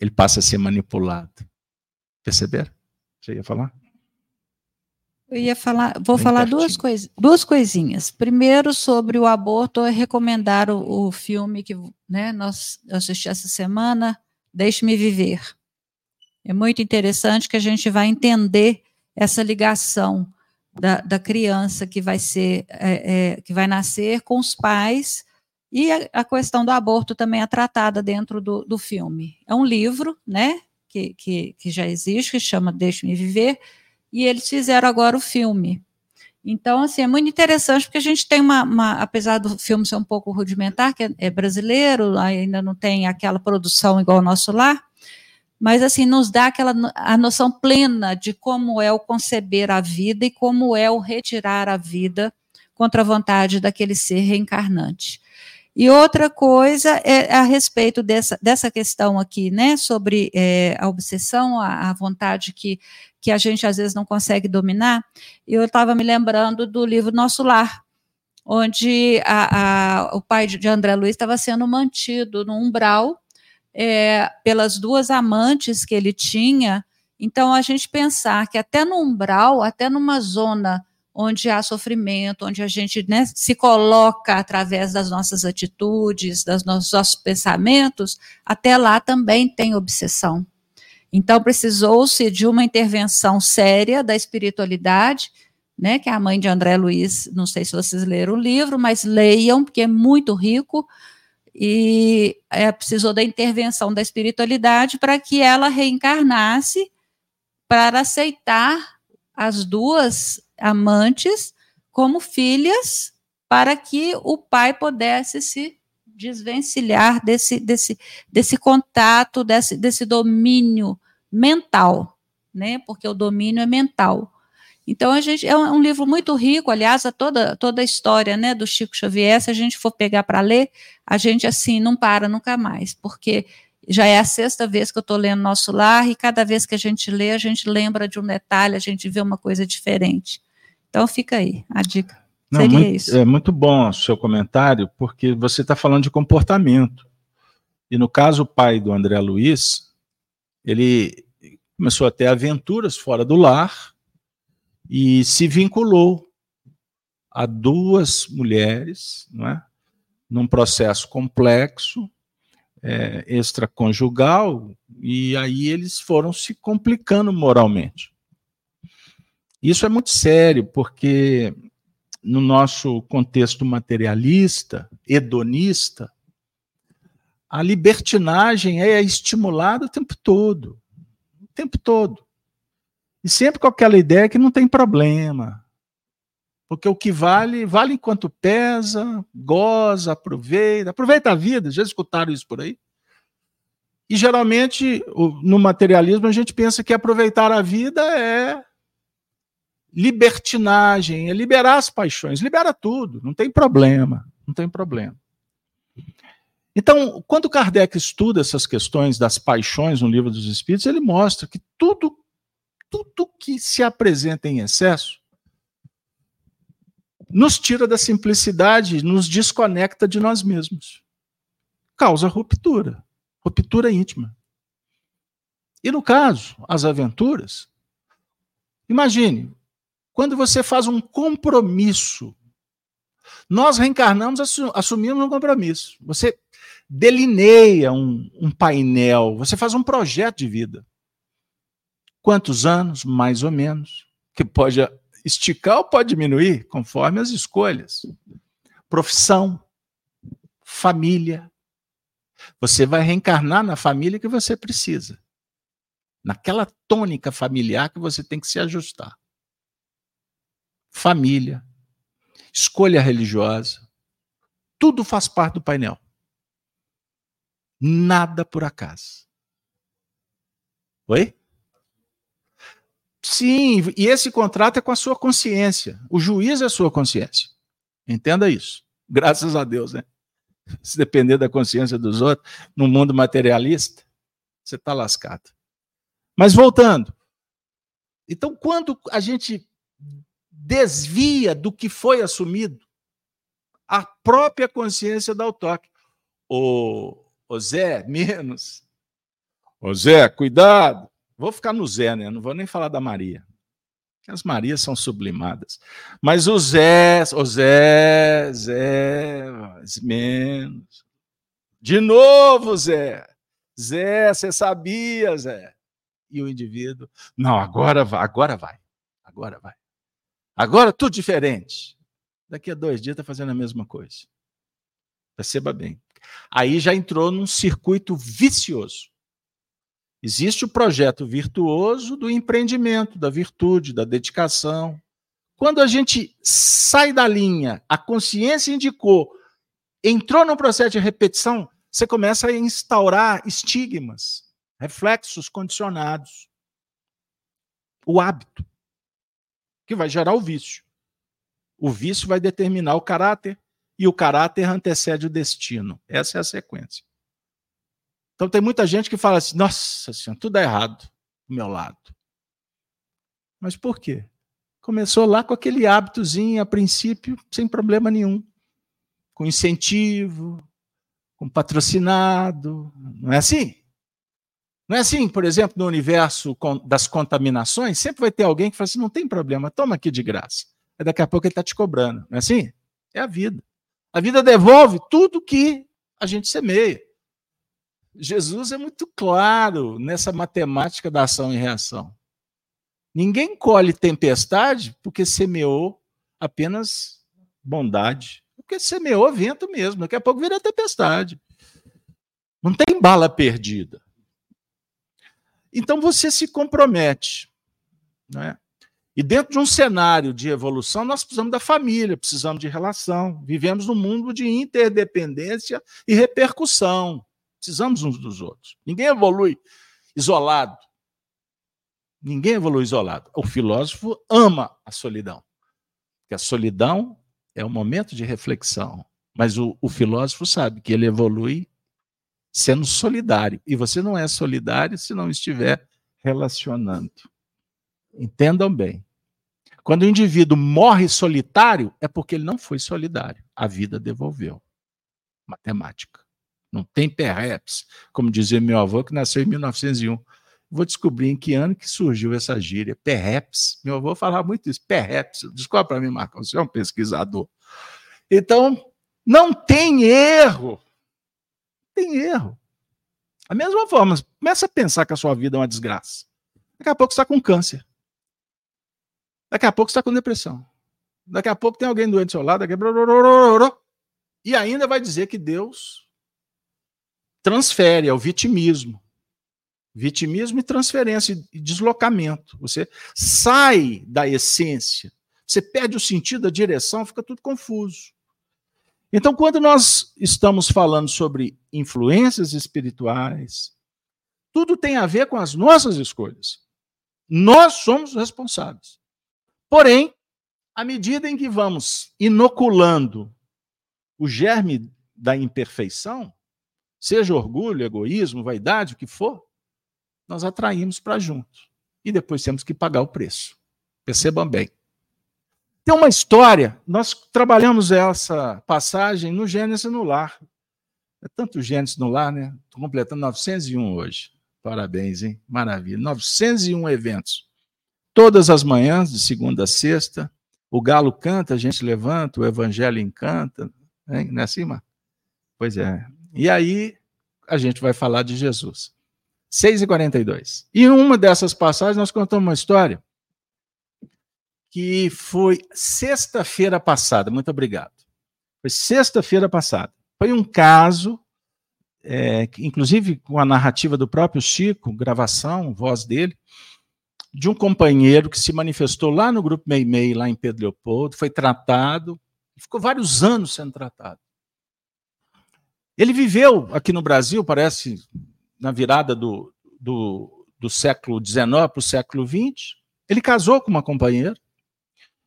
Ele passa a ser manipulado. Perceberam? Você ia falar? Eu ia falar, vou Bem falar duas, cois, duas coisinhas. Primeiro, sobre o aborto, eu recomendar o, o filme que né, nós assisti essa semana, Deixe-me Viver. É muito interessante que a gente vai entender essa ligação da, da criança que vai ser, é, é, que vai nascer com os pais, e a, a, questão do aborto também é tratada dentro do, do filme. É um livro, né, que, que, que já existe, que chama Deixe-me Viver, e eles fizeram agora o filme. Então, assim, é muito interessante porque a gente tem uma, uma apesar do filme ser um pouco rudimentar, que é, é, brasileiro, ainda não tem aquela produção igual ao nosso lar, mas assim, nos dá aquela a noção plena de como é o conceber a vida e como é o retirar a vida contra a vontade daquele ser reencarnante. E outra coisa é a respeito dessa, dessa questão aqui, né, sobre é, a obsessão, a, a, vontade que, que a gente às vezes não consegue dominar. Eu estava me lembrando do livro Nosso Lar, onde a, a, o pai de André Luiz estava sendo mantido no umbral é, pelas duas amantes que ele tinha. Então, a gente pensar que até no umbral, até numa zona onde há sofrimento, onde a gente né, se coloca através das nossas atitudes, dos nossos pensamentos, até lá também tem obsessão. Então, precisou-se de uma intervenção séria da espiritualidade, né, que é a mãe de André Luiz, não sei se vocês leram o livro, mas leiam, porque é muito rico, e é, precisou da intervenção da espiritualidade para que ela reencarnasse para aceitar as duas amantes como filhas para que o pai pudesse se desvencilhar desse, desse, desse contato, desse, desse domínio mental, né? Porque o domínio é mental. Então a gente é um, livro muito rico, aliás, a toda toda a história, né, do Chico Xavier, se a gente for pegar para ler, a gente assim não para nunca mais, porque já é a sexta vez que eu estou lendo Nosso Lar e cada vez que a gente lê, a gente lembra de um detalhe, a gente vê uma coisa diferente. Então fica aí a dica. Não, Seria muito, isso. É muito bom o seu comentário, porque você está falando de comportamento. E no caso, o pai do André Luiz, ele começou a ter aventuras fora do lar e se vinculou a duas mulheres, não é? num processo complexo, é, extraconjugal, e aí eles foram se complicando moralmente. Isso é muito sério, porque no nosso contexto materialista, hedonista, a libertinagem é estimulada o tempo todo. O tempo todo. E sempre com aquela ideia que não tem problema. Porque o que vale, vale enquanto pesa, goza, aproveita. Aproveita a vida, já escutaram isso por aí? E geralmente, no materialismo, a gente pensa que aproveitar a vida é libertinagem, é liberar as paixões, libera tudo, não tem problema, não tem problema. Então, quando Kardec estuda essas questões das paixões no livro dos Espíritos, ele mostra que tudo, tudo que se apresenta em excesso nos tira da simplicidade, nos desconecta de nós mesmos. Causa ruptura, ruptura íntima. E no caso, as aventuras, imagine, quando você faz um compromisso, nós reencarnamos, assumimos um compromisso. Você delineia um, um painel, você faz um projeto de vida. Quantos anos, mais ou menos, que pode esticar ou pode diminuir, conforme as escolhas. Profissão, família. Você vai reencarnar na família que você precisa. Naquela tônica familiar que você tem que se ajustar família, escolha religiosa, tudo faz parte do painel. Nada por acaso. Oi? Sim, e esse contrato é com a sua consciência. O juiz é a sua consciência. Entenda isso. Graças a Deus, né? Se depender da consciência dos outros, no mundo materialista, você está lascado. Mas voltando. Então, quando a gente desvia do que foi assumido. A própria consciência dá o toque. Ô, ô Zé, menos. Ô Zé, cuidado. Vou ficar no Zé, né? Não vou nem falar da Maria. As Marias são sublimadas. Mas o Zé, o Zé, Zé, menos. De novo, Zé. Zé, você sabia, Zé? E o indivíduo, não, agora vai, agora vai, agora vai. Agora tudo diferente. Daqui a dois dias está fazendo a mesma coisa. Perceba bem. Aí já entrou num circuito vicioso. Existe o projeto virtuoso do empreendimento, da virtude, da dedicação. Quando a gente sai da linha, a consciência indicou, entrou no processo de repetição, você começa a instaurar estigmas, reflexos condicionados. O hábito, que vai gerar o vício. O vício vai determinar o caráter, e o caráter antecede o destino. Essa é a sequência. Então tem muita gente que fala assim: nossa senhora, tudo é errado do meu lado. Mas por quê? Começou lá com aquele hábitozinho, a princípio, sem problema nenhum. Com incentivo, com patrocinado. Não é assim? Não é assim, por exemplo, no universo das contaminações, sempre vai ter alguém que fala assim: não tem problema, toma aqui de graça. Aí daqui a pouco ele está te cobrando. Não é assim? É a vida. A vida devolve tudo que a gente semeia. Jesus é muito claro nessa matemática da ação e reação. Ninguém colhe tempestade porque semeou apenas bondade. Porque semeou vento mesmo. Daqui a pouco vira tempestade. Não tem bala perdida. Então você se compromete. Né? E dentro de um cenário de evolução, nós precisamos da família, precisamos de relação. Vivemos num mundo de interdependência e repercussão. Precisamos uns dos outros. Ninguém evolui isolado. Ninguém evolui isolado. O filósofo ama a solidão. Porque a solidão é um momento de reflexão. Mas o, o filósofo sabe que ele evolui sendo solidário. E você não é solidário se não estiver relacionando. Entendam bem. Quando o indivíduo morre solitário, é porque ele não foi solidário. A vida devolveu. Matemática. Não tem perhaps, como dizia meu avô, que nasceu em 1901. Vou descobrir em que ano que surgiu essa gíria. Perhaps. Meu avô falava muito isso. Perhaps. Descobre para mim, Marcos. Você é um pesquisador. Então, não tem erro. Tem erro. A mesma forma, começa a pensar que a sua vida é uma desgraça. Daqui a pouco você está com câncer. Daqui a pouco você está com depressão. Daqui a pouco tem alguém doente do seu lado. Daqui. E ainda vai dizer que Deus transfere, é o vitimismo. Vitimismo e transferência e deslocamento. Você sai da essência, você perde o sentido, a direção, fica tudo confuso. Então, quando nós estamos falando sobre influências espirituais, tudo tem a ver com as nossas escolhas. Nós somos responsáveis. Porém, à medida em que vamos inoculando o germe da imperfeição, seja orgulho, egoísmo, vaidade, o que for, nós atraímos para junto. E depois temos que pagar o preço. Percebam bem. Tem uma história, nós trabalhamos essa passagem no Gênesis no Lar. É tanto Gênesis no Lar, né? Estou completando 901 hoje. Parabéns, hein? Maravilha. 901 eventos. Todas as manhãs, de segunda a sexta. O galo canta, a gente levanta, o evangelho encanta. Hein? Não é assim, Marcos? Pois é. E aí a gente vai falar de Jesus. 6 e 42. E em uma dessas passagens nós contamos uma história que foi sexta-feira passada. Muito obrigado. Foi sexta-feira passada. Foi um caso, é, inclusive com a narrativa do próprio Chico, gravação, voz dele, de um companheiro que se manifestou lá no grupo Meimei, lá em Pedro Leopoldo, foi tratado, ficou vários anos sendo tratado. Ele viveu aqui no Brasil, parece, na virada do, do, do século XIX para o século XX. Ele casou com uma companheira.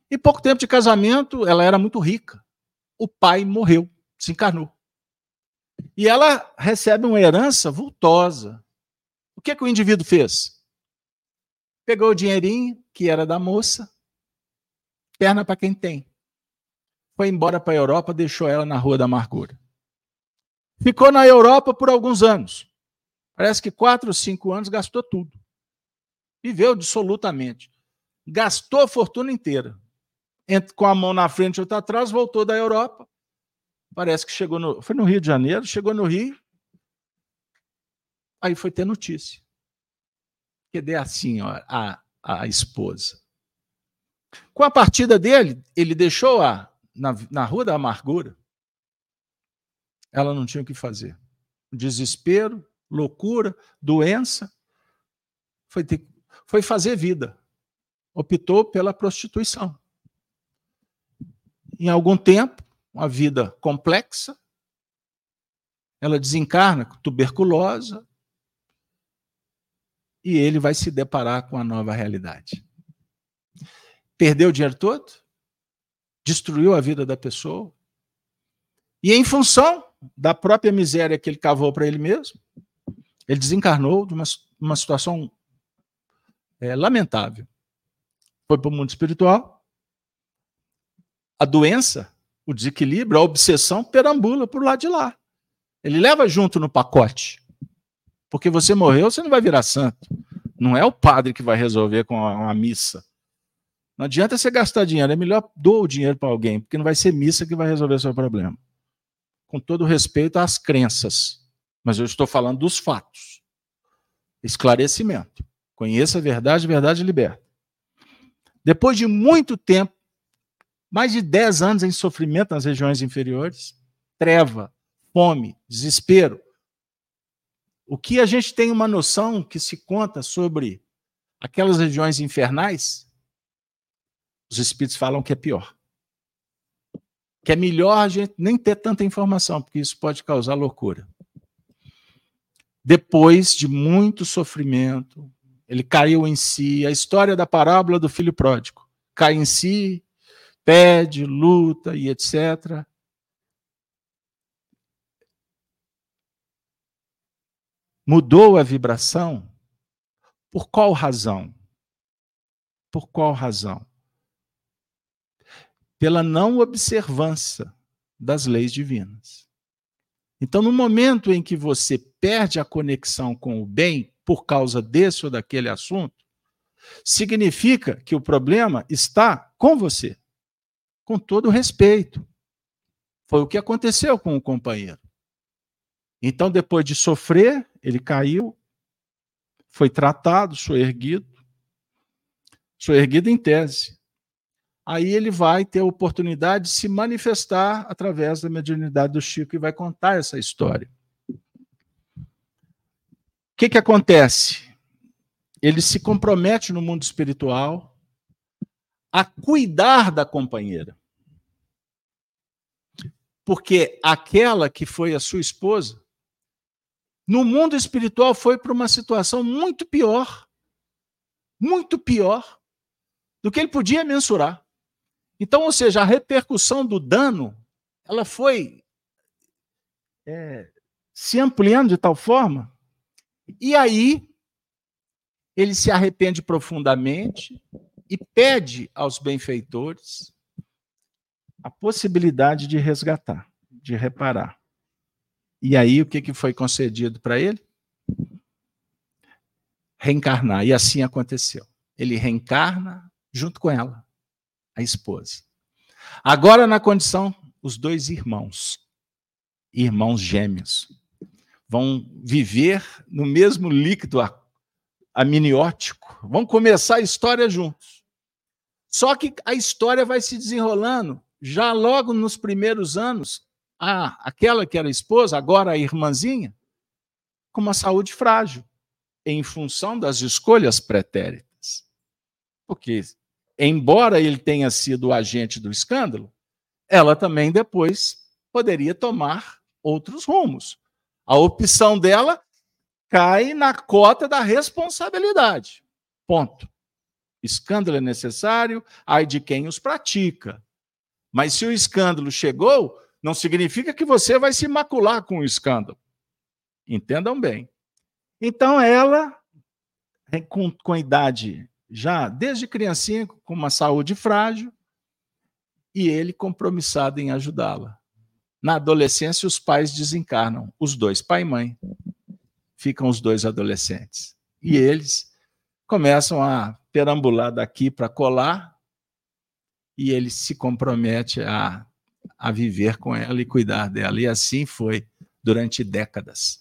E pouco tempo de casamento, ela era muito rica. O pai morreu, se encarnou. E ela recebe uma herança vultosa. O que, é que o indivíduo fez? Pegou o dinheirinho, que era da moça, perna para quem tem. Foi embora para a Europa, deixou ela na Rua da Amargura. Ficou na Europa por alguns anos. Parece que quatro ou cinco anos gastou tudo. Viveu dissolutamente. gastou a fortuna inteira. Com a mão na frente e outra atrás, voltou da Europa. Parece que chegou no. Foi no Rio de Janeiro, chegou no Rio. Aí foi ter notícia. Cadê assim, ó, a, a esposa? Com a partida dele, ele deixou a na, na Rua da Amargura. Ela não tinha o que fazer. Desespero, loucura, doença. Foi, ter, foi fazer vida. Optou pela prostituição. Em algum tempo, uma vida complexa, ela desencarna tuberculosa, e ele vai se deparar com a nova realidade. Perdeu o dinheiro todo, destruiu a vida da pessoa, e em função da própria miséria que ele cavou para ele mesmo, ele desencarnou de uma, uma situação é, lamentável. Foi para o mundo espiritual. A doença, o desequilíbrio, a obsessão perambula por lá de lá. Ele leva junto no pacote. Porque você morreu, você não vai virar santo. Não é o padre que vai resolver com uma missa. Não adianta você gastar dinheiro, é melhor doar o dinheiro para alguém, porque não vai ser missa que vai resolver o seu problema. Com todo respeito às crenças, mas eu estou falando dos fatos. Esclarecimento. Conheça a verdade, a verdade liberta. Depois de muito tempo, mais de 10 anos em sofrimento nas regiões inferiores, treva, fome, desespero. O que a gente tem uma noção que se conta sobre aquelas regiões infernais, os espíritos falam que é pior. Que é melhor a gente nem ter tanta informação, porque isso pode causar loucura. Depois de muito sofrimento, ele caiu em si. A história da parábola do filho pródigo. Cai em si, pede, luta e etc. Mudou a vibração? Por qual razão? Por qual razão? Pela não observância das leis divinas. Então, no momento em que você perde a conexão com o bem, por causa desse ou daquele assunto, significa que o problema está com você. Com todo respeito. Foi o que aconteceu com o companheiro. Então, depois de sofrer, ele caiu, foi tratado, soerguido, soerguido em tese. Aí ele vai ter a oportunidade de se manifestar através da mediunidade do Chico e vai contar essa história que, que acontece? Ele se compromete no mundo espiritual a cuidar da companheira. Porque aquela que foi a sua esposa, no mundo espiritual foi para uma situação muito pior, muito pior do que ele podia mensurar. Então, ou seja, a repercussão do dano, ela foi é, se ampliando de tal forma e aí, ele se arrepende profundamente e pede aos benfeitores a possibilidade de resgatar, de reparar. E aí, o que, que foi concedido para ele? Reencarnar. E assim aconteceu. Ele reencarna junto com ela, a esposa. Agora, na condição, os dois irmãos, irmãos gêmeos vão viver no mesmo líquido amniótico, vão começar a história juntos. Só que a história vai se desenrolando já logo nos primeiros anos. A, aquela que era a esposa, agora a irmãzinha, com uma saúde frágil, em função das escolhas pretéritas. Porque, embora ele tenha sido o agente do escândalo, ela também depois poderia tomar outros rumos. A opção dela cai na cota da responsabilidade. Ponto. Escândalo é necessário, ai de quem os pratica. Mas se o escândalo chegou, não significa que você vai se macular com o escândalo. Entendam bem. Então ela, com, com idade já desde criancinha, com uma saúde frágil, e ele compromissado em ajudá-la. Na adolescência, os pais desencarnam, os dois, pai e mãe. Ficam os dois adolescentes. E eles começam a perambular daqui para colar e ele se compromete a, a viver com ela e cuidar dela. E assim foi durante décadas.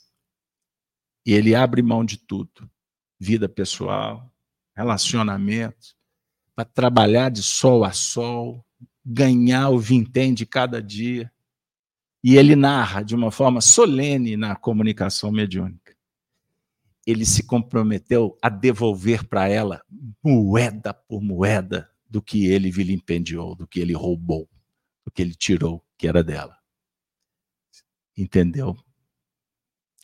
E ele abre mão de tudo: vida pessoal, relacionamento, para trabalhar de sol a sol, ganhar o vintém de cada dia. E ele narra de uma forma solene na comunicação mediúnica. Ele se comprometeu a devolver para ela moeda por moeda do que ele vilipendiou, do que ele roubou, do que ele tirou, que era dela. Entendeu?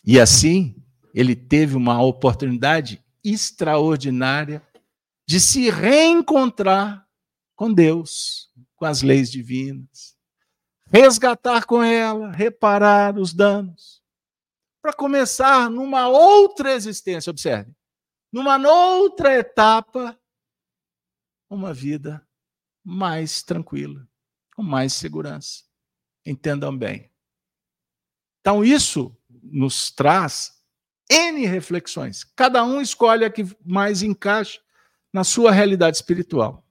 E assim, ele teve uma oportunidade extraordinária de se reencontrar com Deus, com as leis divinas, resgatar com ela, reparar os danos, para começar numa outra existência, observe, numa outra etapa, uma vida mais tranquila, com mais segurança. Entendam bem. Então, isso nos traz N reflexões. Cada um escolhe a que mais encaixa na sua realidade espiritual.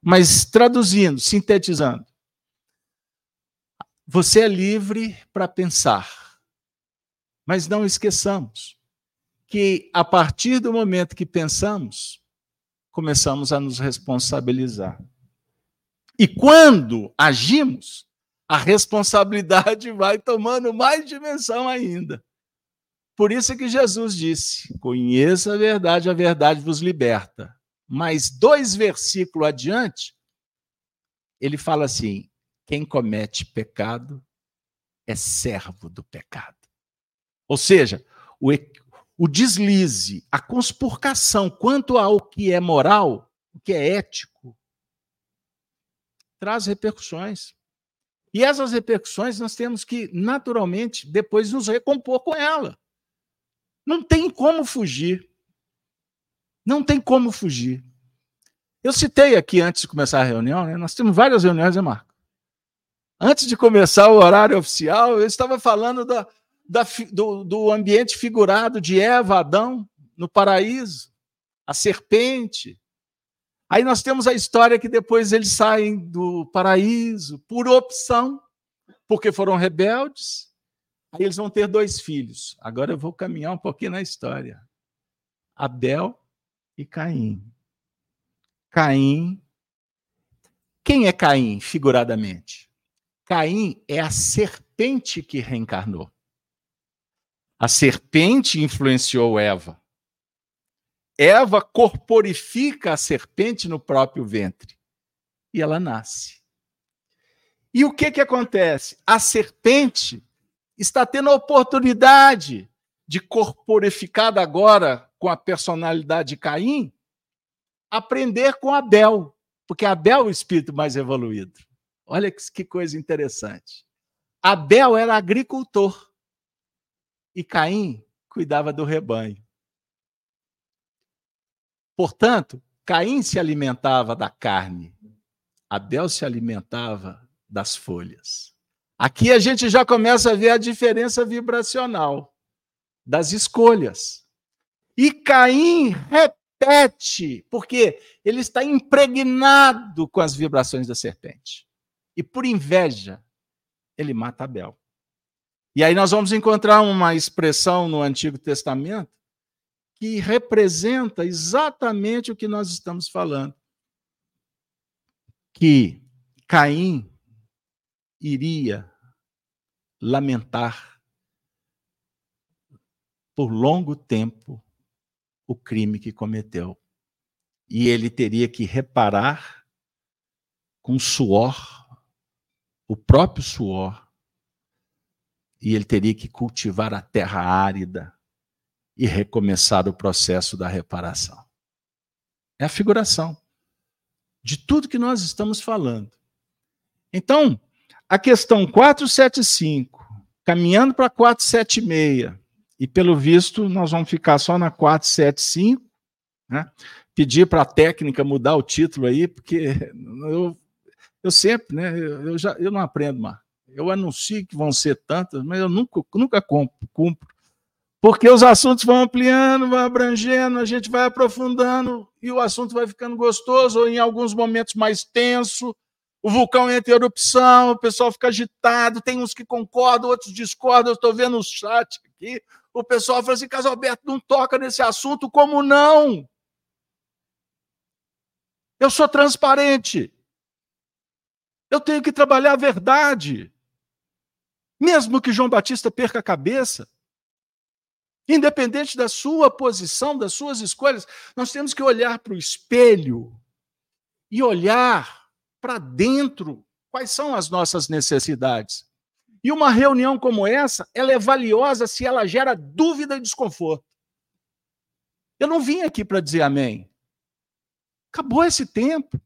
Mas traduzindo, sintetizando, você é livre para pensar. Mas não esqueçamos que a partir do momento que pensamos, começamos a nos responsabilizar. E quando agimos, a responsabilidade vai tomando mais dimensão ainda. Por isso que Jesus disse: Conheça a verdade, a verdade vos liberta. Mas dois versículos adiante, ele fala assim: quem comete pecado é servo do pecado. Ou seja, o, o deslize, a conspurcação quanto ao que é moral, o que é ético, traz repercussões. E essas repercussões nós temos que, naturalmente, depois nos recompor com ela. Não tem como fugir. Não tem como fugir. Eu citei aqui antes de começar a reunião, né? nós temos várias reuniões, né, Marco? Antes de começar o horário oficial, eu estava falando da, da, do, do ambiente figurado de Eva, Adão, no paraíso, a serpente. Aí nós temos a história que depois eles saem do paraíso por opção, porque foram rebeldes, Aí eles vão ter dois filhos. Agora eu vou caminhar um pouquinho na história. Abel e Caim. Caim. Quem é Caim, figuradamente? Caim é a serpente que reencarnou. A serpente influenciou Eva. Eva corporifica a serpente no próprio ventre. E ela nasce. E o que, que acontece? A serpente está tendo a oportunidade de corporificada agora com a personalidade de Caim, aprender com Abel, porque Abel é o espírito mais evoluído. Olha que coisa interessante. Abel era agricultor e Caim cuidava do rebanho. Portanto, Caim se alimentava da carne, Abel se alimentava das folhas. Aqui a gente já começa a ver a diferença vibracional das escolhas. E Caim repete, porque ele está impregnado com as vibrações da serpente. E por inveja, ele mata Abel. E aí nós vamos encontrar uma expressão no Antigo Testamento que representa exatamente o que nós estamos falando. Que Caim iria lamentar por longo tempo o crime que cometeu. E ele teria que reparar com suor, o próprio suor, e ele teria que cultivar a terra árida e recomeçar o processo da reparação. É a figuração de tudo que nós estamos falando. Então, a questão 475, caminhando para 476, e pelo visto nós vamos ficar só na 475, né? Pedir para a técnica mudar o título aí, porque eu, eu sempre, né? Eu, já, eu não aprendo mais. Eu anuncio que vão ser tantas, mas eu nunca, nunca cumpro, cumpro Porque os assuntos vão ampliando, vão abrangendo, a gente vai aprofundando e o assunto vai ficando gostoso, ou em alguns momentos mais tenso. O vulcão entra em erupção, o pessoal fica agitado, tem uns que concordam, outros discordam. Eu estou vendo o chat aqui. O pessoal fala assim: Casalberto, não toca nesse assunto, como não? Eu sou transparente. Eu tenho que trabalhar a verdade. Mesmo que João Batista perca a cabeça, Independente da sua posição, das suas escolhas, nós temos que olhar para o espelho e olhar para dentro quais são as nossas necessidades. E uma reunião como essa, ela é valiosa se ela gera dúvida e desconforto. Eu não vim aqui para dizer amém. Acabou esse tempo.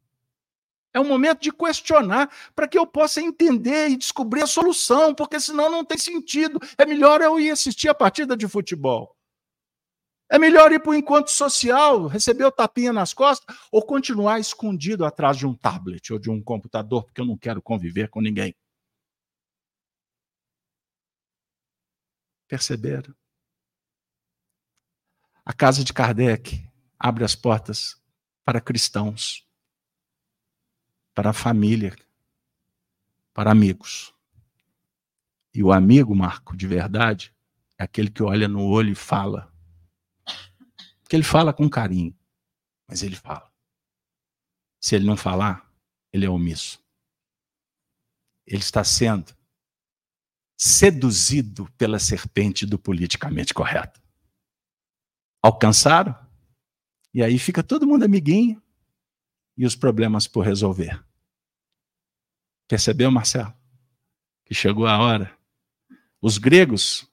É um momento de questionar para que eu possa entender e descobrir a solução, porque senão não tem sentido. É melhor eu ir assistir a partida de futebol. É melhor ir para o encontro social, receber o tapinha nas costas, ou continuar escondido atrás de um tablet ou de um computador, porque eu não quero conviver com ninguém. Perceberam? A casa de Kardec abre as portas para cristãos para a família, para amigos. E o amigo, Marco, de verdade, é aquele que olha no olho e fala. Porque ele fala com carinho, mas ele fala. Se ele não falar, ele é omisso. Ele está sendo seduzido pela serpente do politicamente correto. Alcançaram? E aí fica todo mundo amiguinho e os problemas por resolver. Percebeu, Marcelo? Que chegou a hora. Os gregos,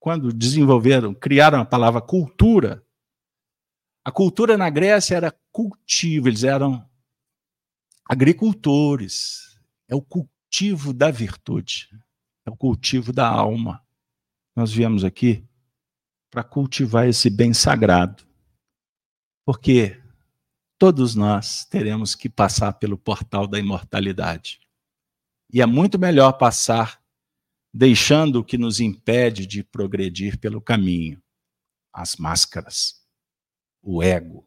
quando desenvolveram, criaram a palavra cultura, a cultura na Grécia era cultivo, eles eram agricultores. É o cultivo da virtude, é o cultivo da alma. Nós viemos aqui para cultivar esse bem sagrado. Porque todos nós teremos que passar pelo portal da imortalidade. E é muito melhor passar deixando o que nos impede de progredir pelo caminho as máscaras, o ego.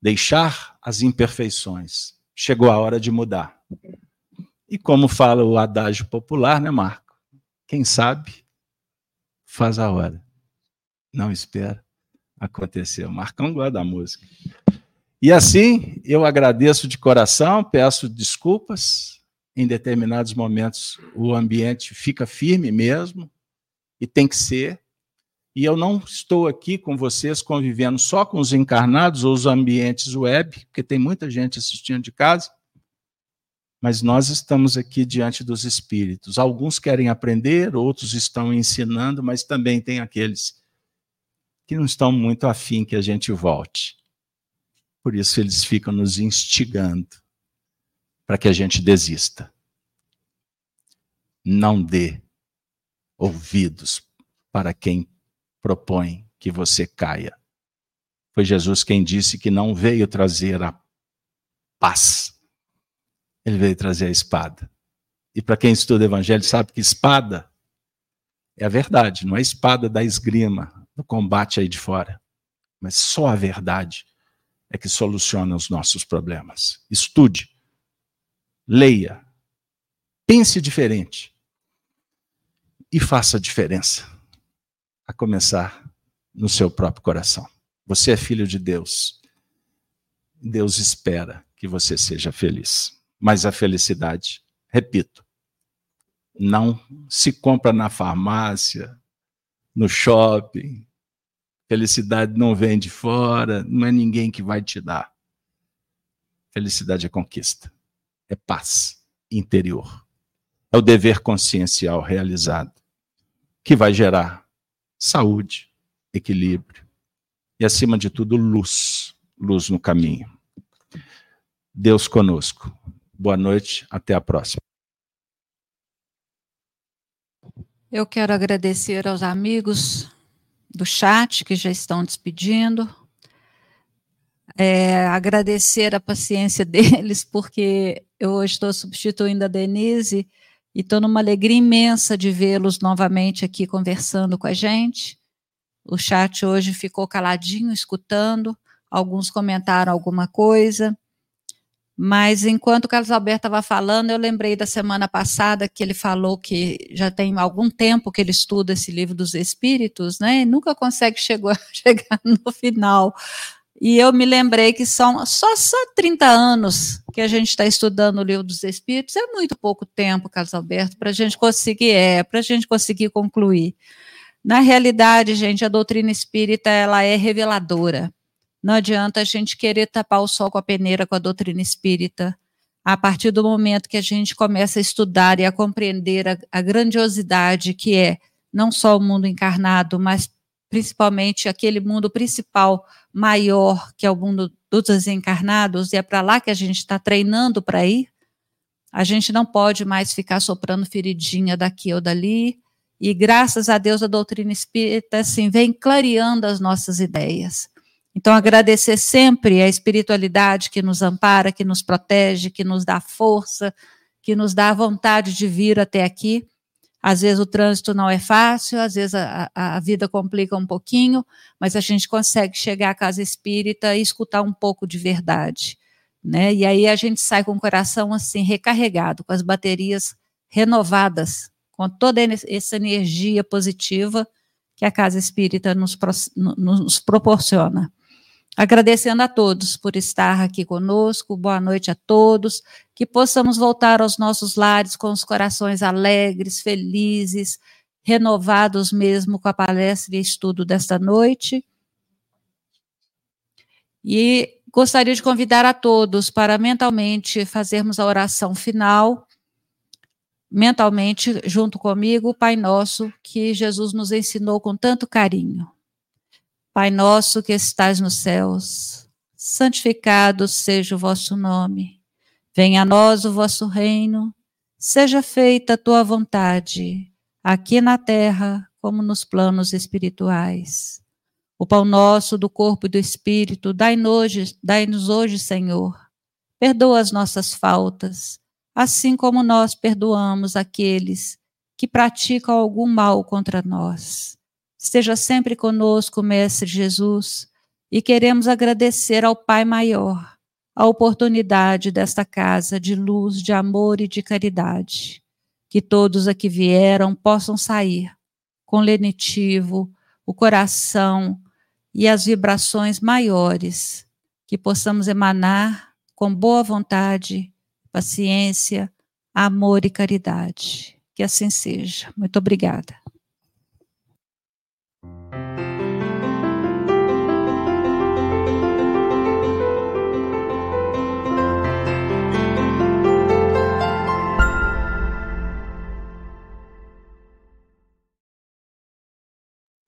Deixar as imperfeições. Chegou a hora de mudar. E como fala o adágio popular, né, Marco? Quem sabe faz a hora. Não espera acontecer. O Marcão gosta da música. E assim, eu agradeço de coração, peço desculpas. Em determinados momentos, o ambiente fica firme mesmo, e tem que ser. E eu não estou aqui com vocês convivendo só com os encarnados ou os ambientes web, porque tem muita gente assistindo de casa, mas nós estamos aqui diante dos espíritos. Alguns querem aprender, outros estão ensinando, mas também tem aqueles que não estão muito afim que a gente volte. Por isso eles ficam nos instigando para que a gente desista. Não dê ouvidos para quem propõe que você caia. Foi Jesus quem disse que não veio trazer a paz, ele veio trazer a espada. E para quem estuda o evangelho sabe que espada é a verdade, não é espada da esgrima, do combate aí de fora, mas só a verdade é que soluciona os nossos problemas. Estude, leia, pense diferente e faça a diferença, a começar no seu próprio coração. Você é filho de Deus. Deus espera que você seja feliz. Mas a felicidade, repito, não se compra na farmácia, no shopping, Felicidade não vem de fora, não é ninguém que vai te dar. Felicidade é conquista, é paz interior. É o dever consciencial realizado, que vai gerar saúde, equilíbrio e, acima de tudo, luz luz no caminho. Deus conosco. Boa noite, até a próxima. Eu quero agradecer aos amigos do chat que já estão despedindo. É, agradecer a paciência deles, porque eu hoje estou substituindo a Denise e estou numa alegria imensa de vê-los novamente aqui conversando com a gente. O chat hoje ficou caladinho, escutando. Alguns comentaram alguma coisa. Mas enquanto o Carlos Alberto estava falando, eu lembrei da semana passada que ele falou que já tem algum tempo que ele estuda esse livro dos Espíritos, né? E nunca consegue chegar, chegar no final. E eu me lembrei que são só, só 30 anos que a gente está estudando o livro dos Espíritos, é muito pouco tempo, Carlos Alberto, para a gente conseguir, é, para a gente conseguir concluir. Na realidade, gente, a doutrina espírita ela é reveladora. Não adianta a gente querer tapar o sol com a peneira com a doutrina espírita. A partir do momento que a gente começa a estudar e a compreender a, a grandiosidade que é não só o mundo encarnado, mas principalmente aquele mundo principal maior, que é o mundo dos desencarnados, e é para lá que a gente está treinando para ir, a gente não pode mais ficar soprando feridinha daqui ou dali, e graças a Deus a doutrina espírita assim, vem clareando as nossas ideias. Então, agradecer sempre a espiritualidade que nos ampara, que nos protege, que nos dá força, que nos dá vontade de vir até aqui. Às vezes o trânsito não é fácil, às vezes a, a, vida complica um pouquinho, mas a gente consegue chegar à casa espírita e escutar um pouco de verdade. Né? E aí a gente sai com o coração assim recarregado, com as baterias renovadas, com toda essa energia positiva que a casa espírita nos, nos proporciona. Agradecendo a todos por estar aqui conosco, boa noite a todos, que possamos voltar aos nossos lares com os corações alegres, felizes, renovados mesmo com a palestra e estudo desta noite. E gostaria de convidar a todos para mentalmente fazermos a oração final, mentalmente, junto comigo, o Pai Nosso, que Jesus nos ensinou com tanto carinho. Pai nosso que estais nos céus, santificado seja o vosso nome. Venha a nós o vosso reino. Seja feita a tua vontade, aqui na terra como nos planos espirituais. O pão nosso do corpo e do espírito, dai-nos hoje, dai hoje, Senhor. Perdoa as nossas faltas, assim como nós perdoamos aqueles que praticam algum mal contra nós Esteja sempre conosco, Mestre Jesus, e queremos agradecer ao Pai Maior a oportunidade desta casa de luz, de amor e de caridade. Que todos aqui vieram possam sair com lenitivo, o coração e as vibrações maiores, que possamos emanar com boa vontade, paciência, amor e caridade. Que assim seja. Muito obrigada.